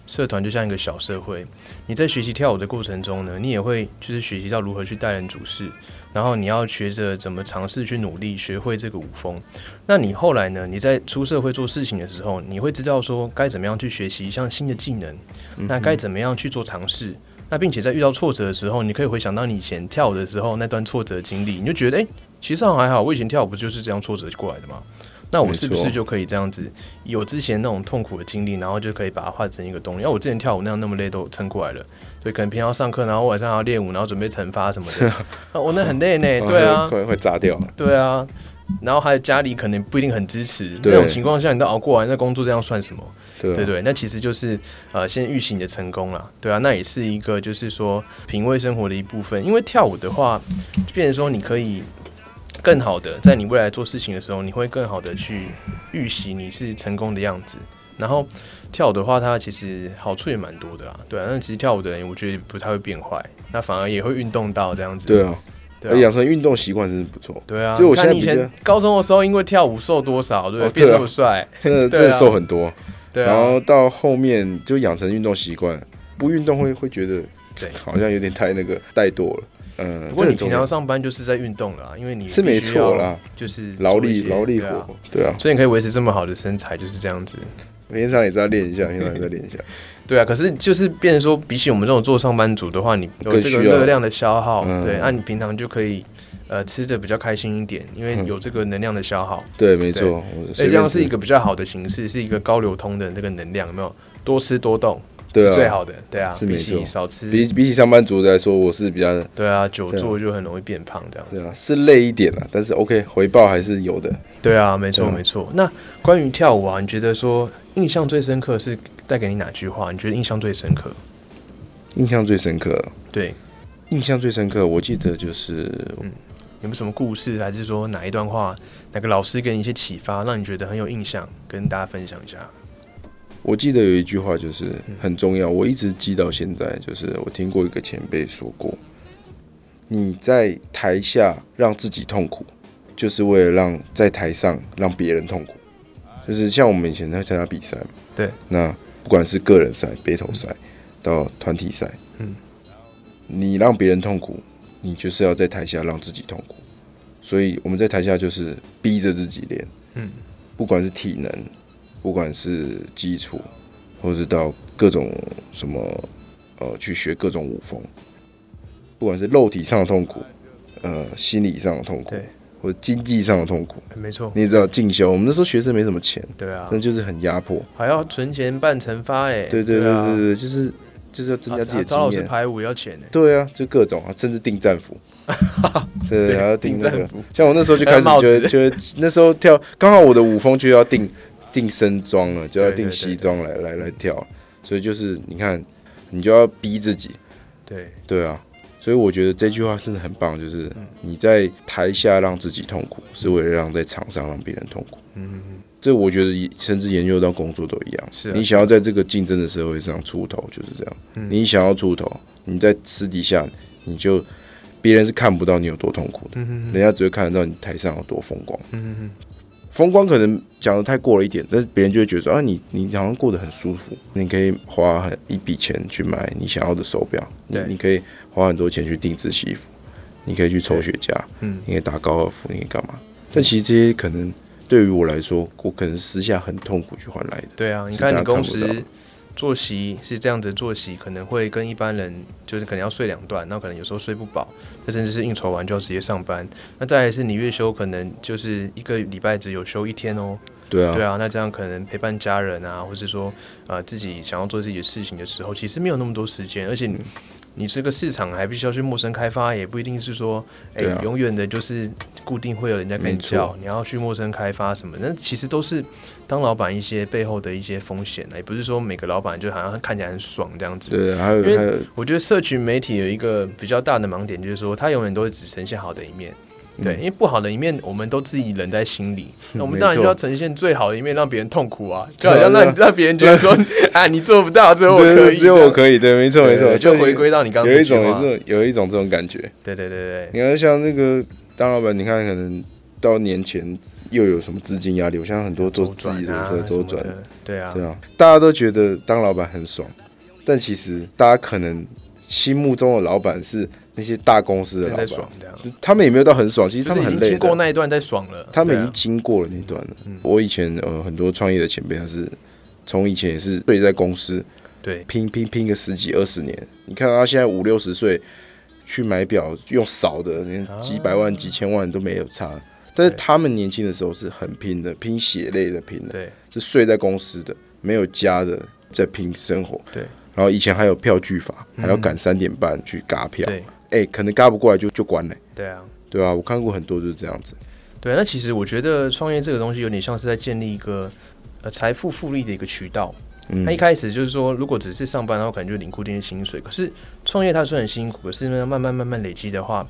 Speaker 1: 社团就像一个小社会。你在学习跳舞的过程中呢，你也会就是学习到如何去待人处事，然后你要学着怎么尝试去努力学会这个舞风。那你后来呢？你在出社会做事情的时候，你会知道说该怎么样去学习一项新的技能，那该怎么样去做尝试。那并且在遇到挫折的时候，你可以回想到你以前跳舞的时候那段挫折经历，你就觉得哎，其实好像还好，我以前跳舞不就是这样挫折过来的吗？那我是不是就可以这样子有之前那种痛苦的经历，然后就可以把它化成一个动力？因为我之前跳舞那样那么累都撑过来了，对，可能平常上课，然后晚上还要练舞，然后准备惩罚什么的，我那很累呢。对啊，
Speaker 2: 会会炸掉。
Speaker 1: 对啊，然后还有家里可能不一定很支持，那种情况下你都熬过来，那工作这样算什么？对对，那其实就是呃，先预习你的成功了，对啊，那也是一个就是说品味生活的一部分。因为跳舞的话，就变成说你可以更好的在你未来做事情的时候，你会更好的去预习你是成功的样子。然后跳舞的话，它其实好处也蛮多的啊，对啊。那其实跳舞的人，我觉得不太会变坏，那反而也会运动到这样子。
Speaker 2: 对啊，对，养成运动习惯真是不错。
Speaker 1: 对啊，
Speaker 2: 就我
Speaker 1: 现在以前高中的时候，因为跳舞瘦多少，对不对？变那么帅，
Speaker 2: 真 的真的瘦很多。对然后到后面就养成运动习惯，不运动会会觉得，对，好像有点太那个怠惰了。嗯，
Speaker 1: 不过你平常上班就是在运动了，因为你
Speaker 2: 是没错啦，
Speaker 1: 就是
Speaker 2: 劳力劳力活，对啊，
Speaker 1: 所以你可以维持这么好的身材就是这样子。
Speaker 2: 平常也在练一下，平常也在练一下。
Speaker 1: 对啊，可是就是变成说，比起我们这种做上班族的话，你有这个热量的消耗，对，那你平常就可以。呃，吃的比较开心一点，因为有这个能量的消耗。
Speaker 2: 对，没错。
Speaker 1: 所以这样是一个比较好的形式，是一个高流通的那个能量，有没有？多吃多动是最好的。对啊，比起少吃，
Speaker 2: 比比起上班族来说，我是比较。
Speaker 1: 对啊，久坐就很容易变胖，这样子。
Speaker 2: 对啊，是累一点了，但是 OK，回报还是有的。
Speaker 1: 对啊，没错没错。那关于跳舞啊，你觉得说印象最深刻是带给你哪句话？你觉得印象最深刻？
Speaker 2: 印象最深刻。
Speaker 1: 对，
Speaker 2: 印象最深刻，我记得就是嗯。
Speaker 1: 有没有什么故事，还是说哪一段话，哪个老师给你一些启发，让你觉得很有印象，跟大家分享一下？
Speaker 2: 我记得有一句话就是很重要，我一直记到现在，就是我听过一个前辈说过：你在台下让自己痛苦，就是为了让在台上让别人痛苦。就是像我们以前在参加比赛嘛，
Speaker 1: 对，
Speaker 2: 那不管是个人赛、背头赛到团体赛，嗯，你让别人痛苦。你就是要在台下让自己痛苦，所以我们在台下就是逼着自己练，嗯，不管是体能，不管是基础，或是到各种什么，呃，去学各种舞风，不管是肉体上的痛苦，呃，心理上的痛苦，
Speaker 1: 对，
Speaker 2: 或者经济上的痛苦，
Speaker 1: 没错，
Speaker 2: 你也知道进修，我们那时候学生没什么钱，
Speaker 1: 对啊，
Speaker 2: 那就是很压迫，
Speaker 1: 还要存钱办成发哎，
Speaker 2: 对对对对对，就是。就是要增加自己的经验。
Speaker 1: 找老师排舞要钱呢。
Speaker 2: 对啊，就各种啊，甚至订战服。对，还要订战服。像我那时候就开始觉得，觉得那时候跳，刚好我的舞风就要订订身装了，就要定西装来来来跳。所以就是你看，你就要逼自己。
Speaker 1: 对
Speaker 2: 对啊，所以我觉得这句话真的很棒，就是你在台下让自己痛苦，是为了让在场上让别人痛苦。嗯。这我觉得，甚至研究到工作都一样。
Speaker 1: 是
Speaker 2: 你想要在这个竞争的社会上出头，就是这样。你想要出头，你在私底下，你就别人是看不到你有多痛苦的，人家只会看得到你台上有多风光。风光可能讲的太过了一点，但是别人就会觉得啊，你你好像过得很舒服，你可以花很一笔钱去买你想要的手表，
Speaker 1: 对，
Speaker 2: 你可以花很多钱去定制西服，你可以去抽雪茄，嗯，你可以打高尔夫，你可以干嘛？但其实这些可能。对于我来说，我可能私下很痛苦去换来的。
Speaker 1: 对啊，你看你公司作息是这样子作息，可能会跟一般人就是可能要睡两段，那可能有时候睡不饱，那甚至是应酬完就要直接上班。那再来是你月休，可能就是一个礼拜只有休一天哦。
Speaker 2: 对啊，
Speaker 1: 对啊，那这样可能陪伴家人啊，或者说呃自己想要做自己的事情的时候，其实没有那么多时间，而且你。你这个市场还必须要去陌生开发，也不一定是说，哎，永远的就是固定会有人家跟你叫，你要去陌生开发什么？那其实都是当老板一些背后的一些风险也不是说每个老板就好像看起来很爽这样子。
Speaker 2: 对，还有，
Speaker 1: 因为我觉得社群媒体有一个比较大的盲点，就是说它永远都会只呈现好的一面。对，因为不好的一面我们都自己忍在心里，那我们
Speaker 2: 没
Speaker 1: 当然就要呈现最好的一面，让别人痛苦啊，就好像让
Speaker 2: 对
Speaker 1: 让别人觉得说，啊，你做不到，只有我
Speaker 2: 对
Speaker 1: 可以，
Speaker 2: 只有我可以，对，没错没错，
Speaker 1: 就回归到你刚刚
Speaker 2: 有一种
Speaker 1: 这
Speaker 2: 种有一种这种感觉。
Speaker 1: 对对对对
Speaker 2: 你看，像那个当老板，你看可能到年前又有什么资金压力，我相信很多做
Speaker 1: 周
Speaker 2: 自己的在周转，
Speaker 1: 对啊。
Speaker 2: 对，啊，大家都觉得当老板很爽，但其实大家可能心目中的老板是那些大公司的老板。
Speaker 1: 爽，这样，
Speaker 2: 他们也没有到很爽，其实他们很累的。
Speaker 1: 经过那一段在爽了，
Speaker 2: 他们已经经过了那段了。我以前呃很多创业的前辈，他是从以前也是对在公司
Speaker 1: 对。
Speaker 2: 拼拼拼个十几二十年，你看他现在五六十岁去买表用少的，连几百万、几千万都没有差。但是他们年轻的时候是很拼的，拼血泪的拼的，
Speaker 1: 对。
Speaker 2: 是睡在公司的，没有家的，在拼生活。
Speaker 1: 对
Speaker 2: 然后以前还有票据法，还要赶三点半去嘎票，
Speaker 1: 对
Speaker 2: 哎、可能嘎不过来就就关了、
Speaker 1: 对啊。
Speaker 2: 对啊，我看过很多就是这样子。
Speaker 1: 对，那其实我觉得创业这个东西有点像是在建立一个呃财富复利的一个渠道。
Speaker 2: 嗯
Speaker 1: 那一开始就是说，如果只是上班，然后可能就领固定的薪水。可是创业它虽然辛苦，可是呢，慢慢慢慢累积的话，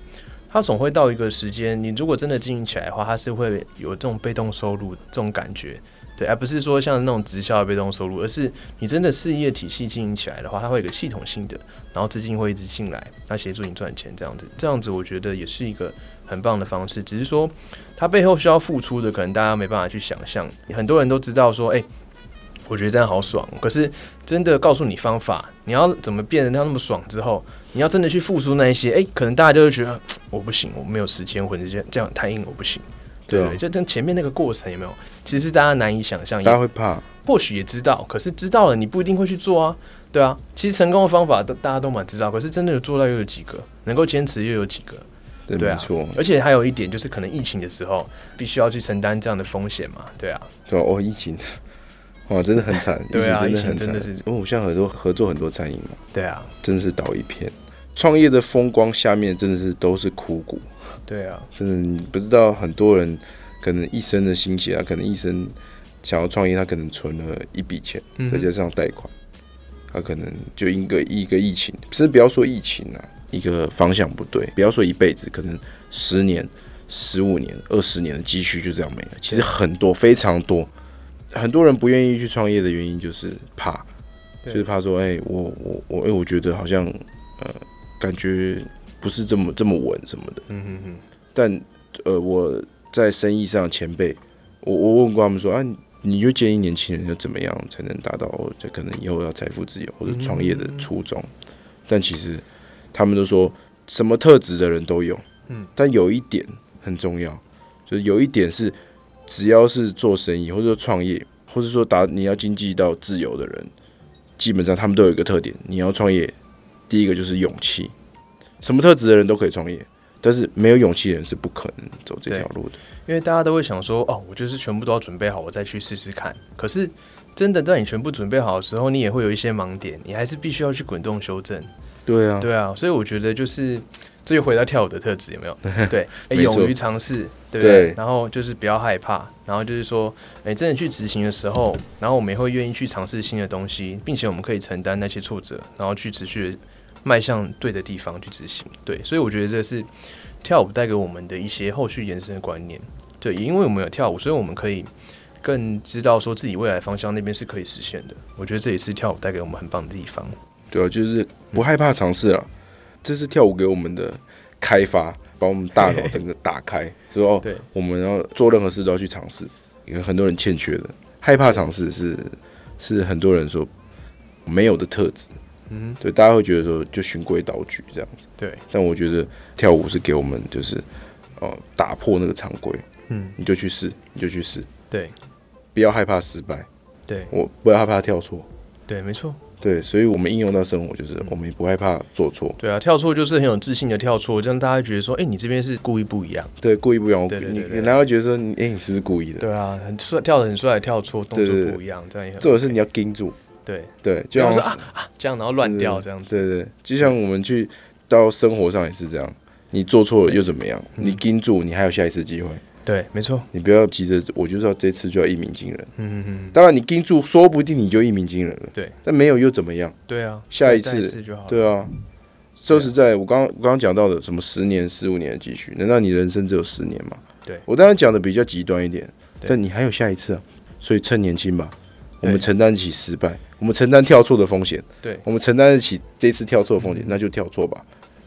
Speaker 1: 它总会到一个时间，你如果真的经营起来的话，它是会有这种被动收入这种感觉。对，而不是说像那种直销的被动收入，而是你真的事业体系经营起来的话，它会有个系统性的，然后资金会一直进来，那协助你赚钱，这样子，这样子我觉得也是一个很棒的方式。只是说它背后需要付出的，可能大家没办法去想象。很多人都知道说，哎、我觉得这样好爽，可是真的告诉你方法，你要怎么变得那么爽之后，你要真的去付出那一些，哎、可能大家就会觉得 我不行，我没有时间，或者这样这样太硬，我不行。
Speaker 2: 对啊，
Speaker 1: 就跟前面那个过程有没有？其实大家难以想象，
Speaker 2: 大家会怕，
Speaker 1: 或许也知道，可是知道了你不一定会去做啊，对啊。其实成功的方法都大家都蛮知道，可是真的有做到又有几个？能够坚持又有几个？
Speaker 2: 对，
Speaker 1: 对啊
Speaker 2: 没错，
Speaker 1: 而且还有一点就是，可能疫情的时候必须要去承担这样的风险嘛，对啊，
Speaker 2: 对啊？哦，疫情，哇，真的很惨，
Speaker 1: 对啊
Speaker 2: 疫情真的很惨。
Speaker 1: 真的是
Speaker 2: 因为我现在很多合作很多餐饮嘛，
Speaker 1: 对啊，
Speaker 2: 真的是倒一片。创业的风光下面真的是都是枯谷，
Speaker 1: 对啊，
Speaker 2: 真的你不知道，很多人可能一生的心血啊，可能一生想要创业，他可能存了一笔钱，
Speaker 1: 嗯
Speaker 2: 再加上贷款，他可能就因个一个疫情，其实不要说疫情啊，一个方向不对，不要说一辈子，可能十年、十五年、二十年的积蓄就这样没了。其实很多，非常多，很多人不愿意去创业的原因就是怕，就是怕说，哎、我我我，哎、我觉得好像呃，感觉不是这么这么稳什么的。
Speaker 1: 嗯哼哼，
Speaker 2: 但呃，我在生意上前辈，我我问过他们说啊，你就建议年轻人要怎么样才能达到哦，这可能以后要财富自由或者创业的初衷？但其实他们都说什么特质的人都有，
Speaker 1: 嗯，
Speaker 2: 但有一点很重要，就是有一点是只要是做生意或者说创业，或者说达你要经济到自由的人，基本上他们都有一个特点，你要创业，第一个就是勇气，什么特质的人都可以创业。但是没有勇气的人是不可能走这条路的。
Speaker 1: 因为大家都会想说，哦，我就是全部都要准备好，我再去试试看。可是真的在你全部准备好的时候，你也会有一些盲点，你还是必须要去滚动修正。
Speaker 2: 对啊，
Speaker 1: 对啊，所以我觉得就是这又回到跳舞的特质，有没有？对，诶勇于尝试，对不对？
Speaker 2: 对
Speaker 1: 然后就是不要害怕，然后就是说，诶，真的去执行的时候，然后我们也会愿意去尝试新的东西，并且我们可以承担那些挫折，然后去持续地迈向对的地方去执行。对，所以我觉得这是跳舞带给我们的一些后续延伸的观念。对，也因为我们有跳舞，所以我们可以更知道说自己未来方向那边是可以实现的。我觉得这也是跳舞带给我们很棒的地方。
Speaker 2: 对啊，就是不害怕尝试啊，这是跳舞给我们的开发，把我们大脑整个打开，说哦，
Speaker 1: 对，
Speaker 2: 我们要做任何事都要去尝试，因为很多人欠缺的，害怕尝试是是很多人说没有的特质。
Speaker 1: 嗯，
Speaker 2: 对，大家会觉得说就循规蹈矩这样子，
Speaker 1: 对，
Speaker 2: 但我觉得跳舞是给我们就是哦打破那个常规，
Speaker 1: 嗯，
Speaker 2: 你就去试，你就去试，
Speaker 1: 对，
Speaker 2: 不要害怕失败，
Speaker 1: 对，
Speaker 2: 我不要害怕跳错。
Speaker 1: 对，没错。
Speaker 2: 对，所以我们应用到生活，就是我们也不害怕做错。
Speaker 1: 对啊，跳错就是很有自信的跳错，这样大家觉得说，哎、你这边是故意不一样。
Speaker 2: 对，故意不一样，
Speaker 1: 对对对对。
Speaker 2: 你然后觉得说，你哎、你是不是故意的？
Speaker 1: 对啊，很帅，跳的很帅，跳错动作不一样，这样也很。
Speaker 2: 这种是你要盯住，
Speaker 1: 对，
Speaker 2: 对，就像
Speaker 1: 就像说啊啊这样，然后乱掉这样子。
Speaker 2: 对对，对就像我们去到生活上也是这样，你做错了又怎么样？
Speaker 1: 嗯
Speaker 2: 你盯住，你还有下一次机会，
Speaker 1: 对，没错。
Speaker 2: 你不要急着，我就知道这次就要一鸣惊人。
Speaker 1: 嗯嗯嗯，
Speaker 2: 当然，你盯住，说不定你就一鸣惊人了。
Speaker 1: 对，
Speaker 2: 但没有又怎么样？
Speaker 1: 对啊，
Speaker 2: 下一次
Speaker 1: 次就好。
Speaker 2: 对啊，说实在，我刚我刚刚讲到的什么十年、十五年的积蓄，难道你人生只有十年吗？
Speaker 1: 对
Speaker 2: 我当然讲的比较极端一点，但你还有下一次啊，所以趁年轻吧，我们承担起失败，我们承担跳错的风险，
Speaker 1: 对
Speaker 2: 我们承担得起这次跳错的风险，那就跳错吧。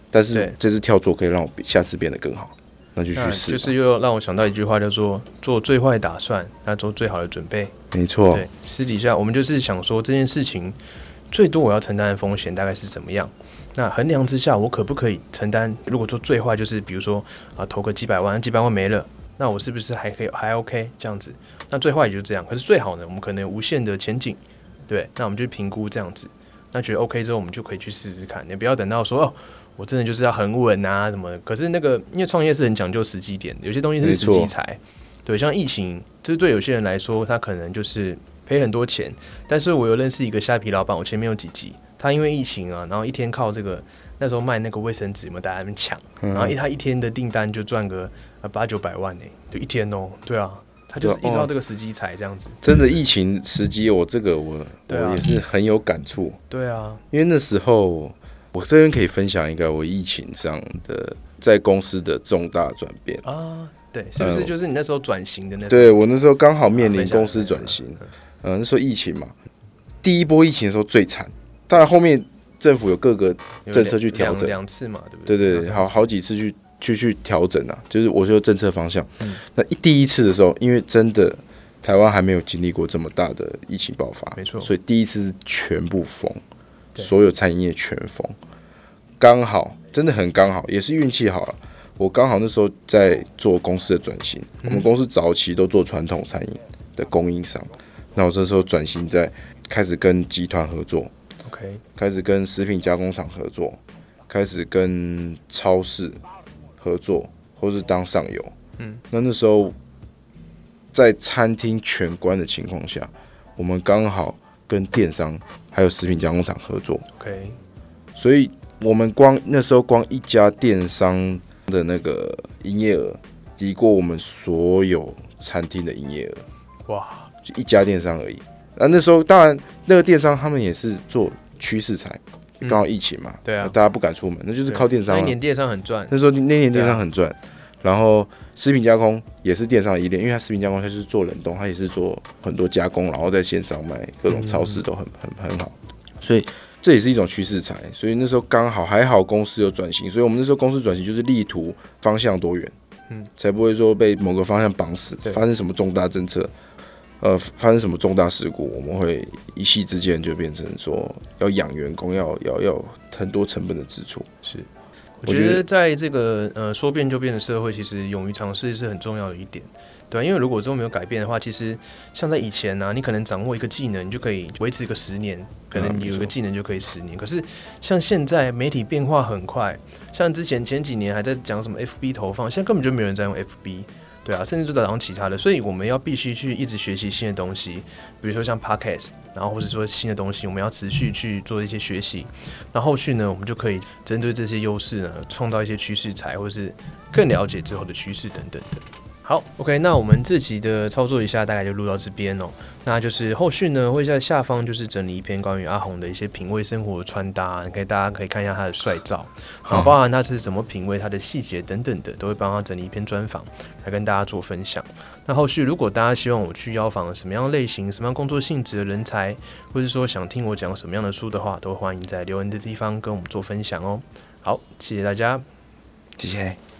Speaker 2: 但是这次跳错可以让我下次变得更好，那就去试。
Speaker 1: 就是又让我想到一句话，叫做“做最坏打算，那做最好的准备”。
Speaker 2: 没错，
Speaker 1: 对，私底下我们就是想说这件事情最多我要承担的风险大概是怎么样？那衡量之下，我可不可以承担？如果说最坏就是比如说啊投个几百万，几百万没了，那我是不是还可以还 OK 这样子？那最坏也就这样。可是最好呢，我们可能有无限的前景，对，那我们就评估这样子。那觉得 OK 之后，我们就可以去试试看。你不要等到说哦，我真的就是要很稳啊什么的。可是那个因为创业是很讲究时机点的，有些东西是时机财。对，像疫情，就是对有些人来说，他可能就是赔很多钱。但是我有认识一个虾皮老板，我前面有几集，他因为疫情啊，然后一天靠这个那时候卖那个卫生纸，有没有大家在那边抢，然后一他一天的订单就赚个呃八九百万呢、就一天哦，对啊，他就是依照这个时机才这样子，
Speaker 2: 真的疫情时机，我这个我
Speaker 1: 啊。
Speaker 2: 我也是很有感触，
Speaker 1: 对啊，
Speaker 2: 因为那时候我这边可以分享一个我疫情上的在公司的重大转变。
Speaker 1: 啊，对，是不是
Speaker 2: 呃
Speaker 1: 就是你那时候转型的那？
Speaker 2: 对我那时候刚好面临公司转型，嗯、那时候疫情嘛，第一波疫情的时候最惨，当然后面政府有各个政策去调整。
Speaker 1: 两次嘛，对不对？
Speaker 2: 对对对，好好几次去去去调整啊，就是我说政策方向。
Speaker 1: 嗯
Speaker 2: 那一第一次的时候，因为真的台湾还没有经历过这么大的疫情爆发，
Speaker 1: 没错
Speaker 2: 所以第一次是全部封，所有餐饮业全封，刚好真的很刚好，也是运气好了。我刚好那时候在做公司的转型，我们公司早期都做传统餐饮的供应商，那我这时候转型在开始跟集团合作
Speaker 1: ，OK，
Speaker 2: 开始跟食品加工厂合作，开始跟超市合作，或是当上游。
Speaker 1: 嗯，
Speaker 2: 那那时候在餐厅全关的情况下，我们刚好跟电商还有食品加工厂合作
Speaker 1: ，OK，
Speaker 2: 所以我们光那时候光一家电商的那个营业额，抵过我们所有餐厅的营业额。
Speaker 1: 哇，
Speaker 2: 就一家电商而已。那那时候当然那个电商他们也是做趋势财，
Speaker 1: 嗯
Speaker 2: 刚好疫情嘛，
Speaker 1: 对啊。
Speaker 2: 大家不敢出门，那就是靠电商、啊。
Speaker 1: 那年电商很赚，
Speaker 2: 那时候那年电商很赚，然后食品加工也是电商的一链，因为它食品加工它就是做冷冻，它也是做很多加工，然后在线上卖，各种超市都很很很好，所以这也是一种趋势财。所以那时候刚好还好公司有转型，所以我们那时候公司转型就是力图方向多元，
Speaker 1: 嗯，
Speaker 2: 才不会说被某个方向绑死，
Speaker 1: 对。
Speaker 2: 发生什么重大政策。呃，发生什么重大事故，我们会一夕之间就变成说要养员工，要要要很多成本的支出。
Speaker 1: 是。我
Speaker 2: 我觉得
Speaker 1: 在这个呃说变就变的社会，其实勇于尝试是很重要的一点，对啊因为如果都没有改变的话，其实像在以前呢、你可能掌握一个技能，你就可以维持个十年，可能你有一个技能就可以十年。可是像现在媒体变化很快，像之前前几年还在讲什么 FB 投放，现在根本就没有人在用 FB。对啊，甚至就在讲其他的，所以我们要必须去一直学习新的东西，比如说像 podcast，然后或者说新的东西，我们要持续去做一些学习。那后续呢，我们就可以针对这些优势呢，创造一些趋势才，或是更了解之后的趋势等等的。好，OK，那我们这集的操作一下大概就录到这边哦。那就是后续呢会在下方就是整理一篇关于阿红的一些品味生活的穿搭，可以大家可以看一下他的帅照，然后包含他是怎么品味他的细节等等的，都会帮他整理一篇专访来跟大家做分享。那后续如果大家希望我去邀访什么样类型、什么样工作性质的人才，或者说想听我讲什么样的书的话，都欢迎在留言的地方跟我们做分享哦。好，谢谢大家。
Speaker 2: 谢谢。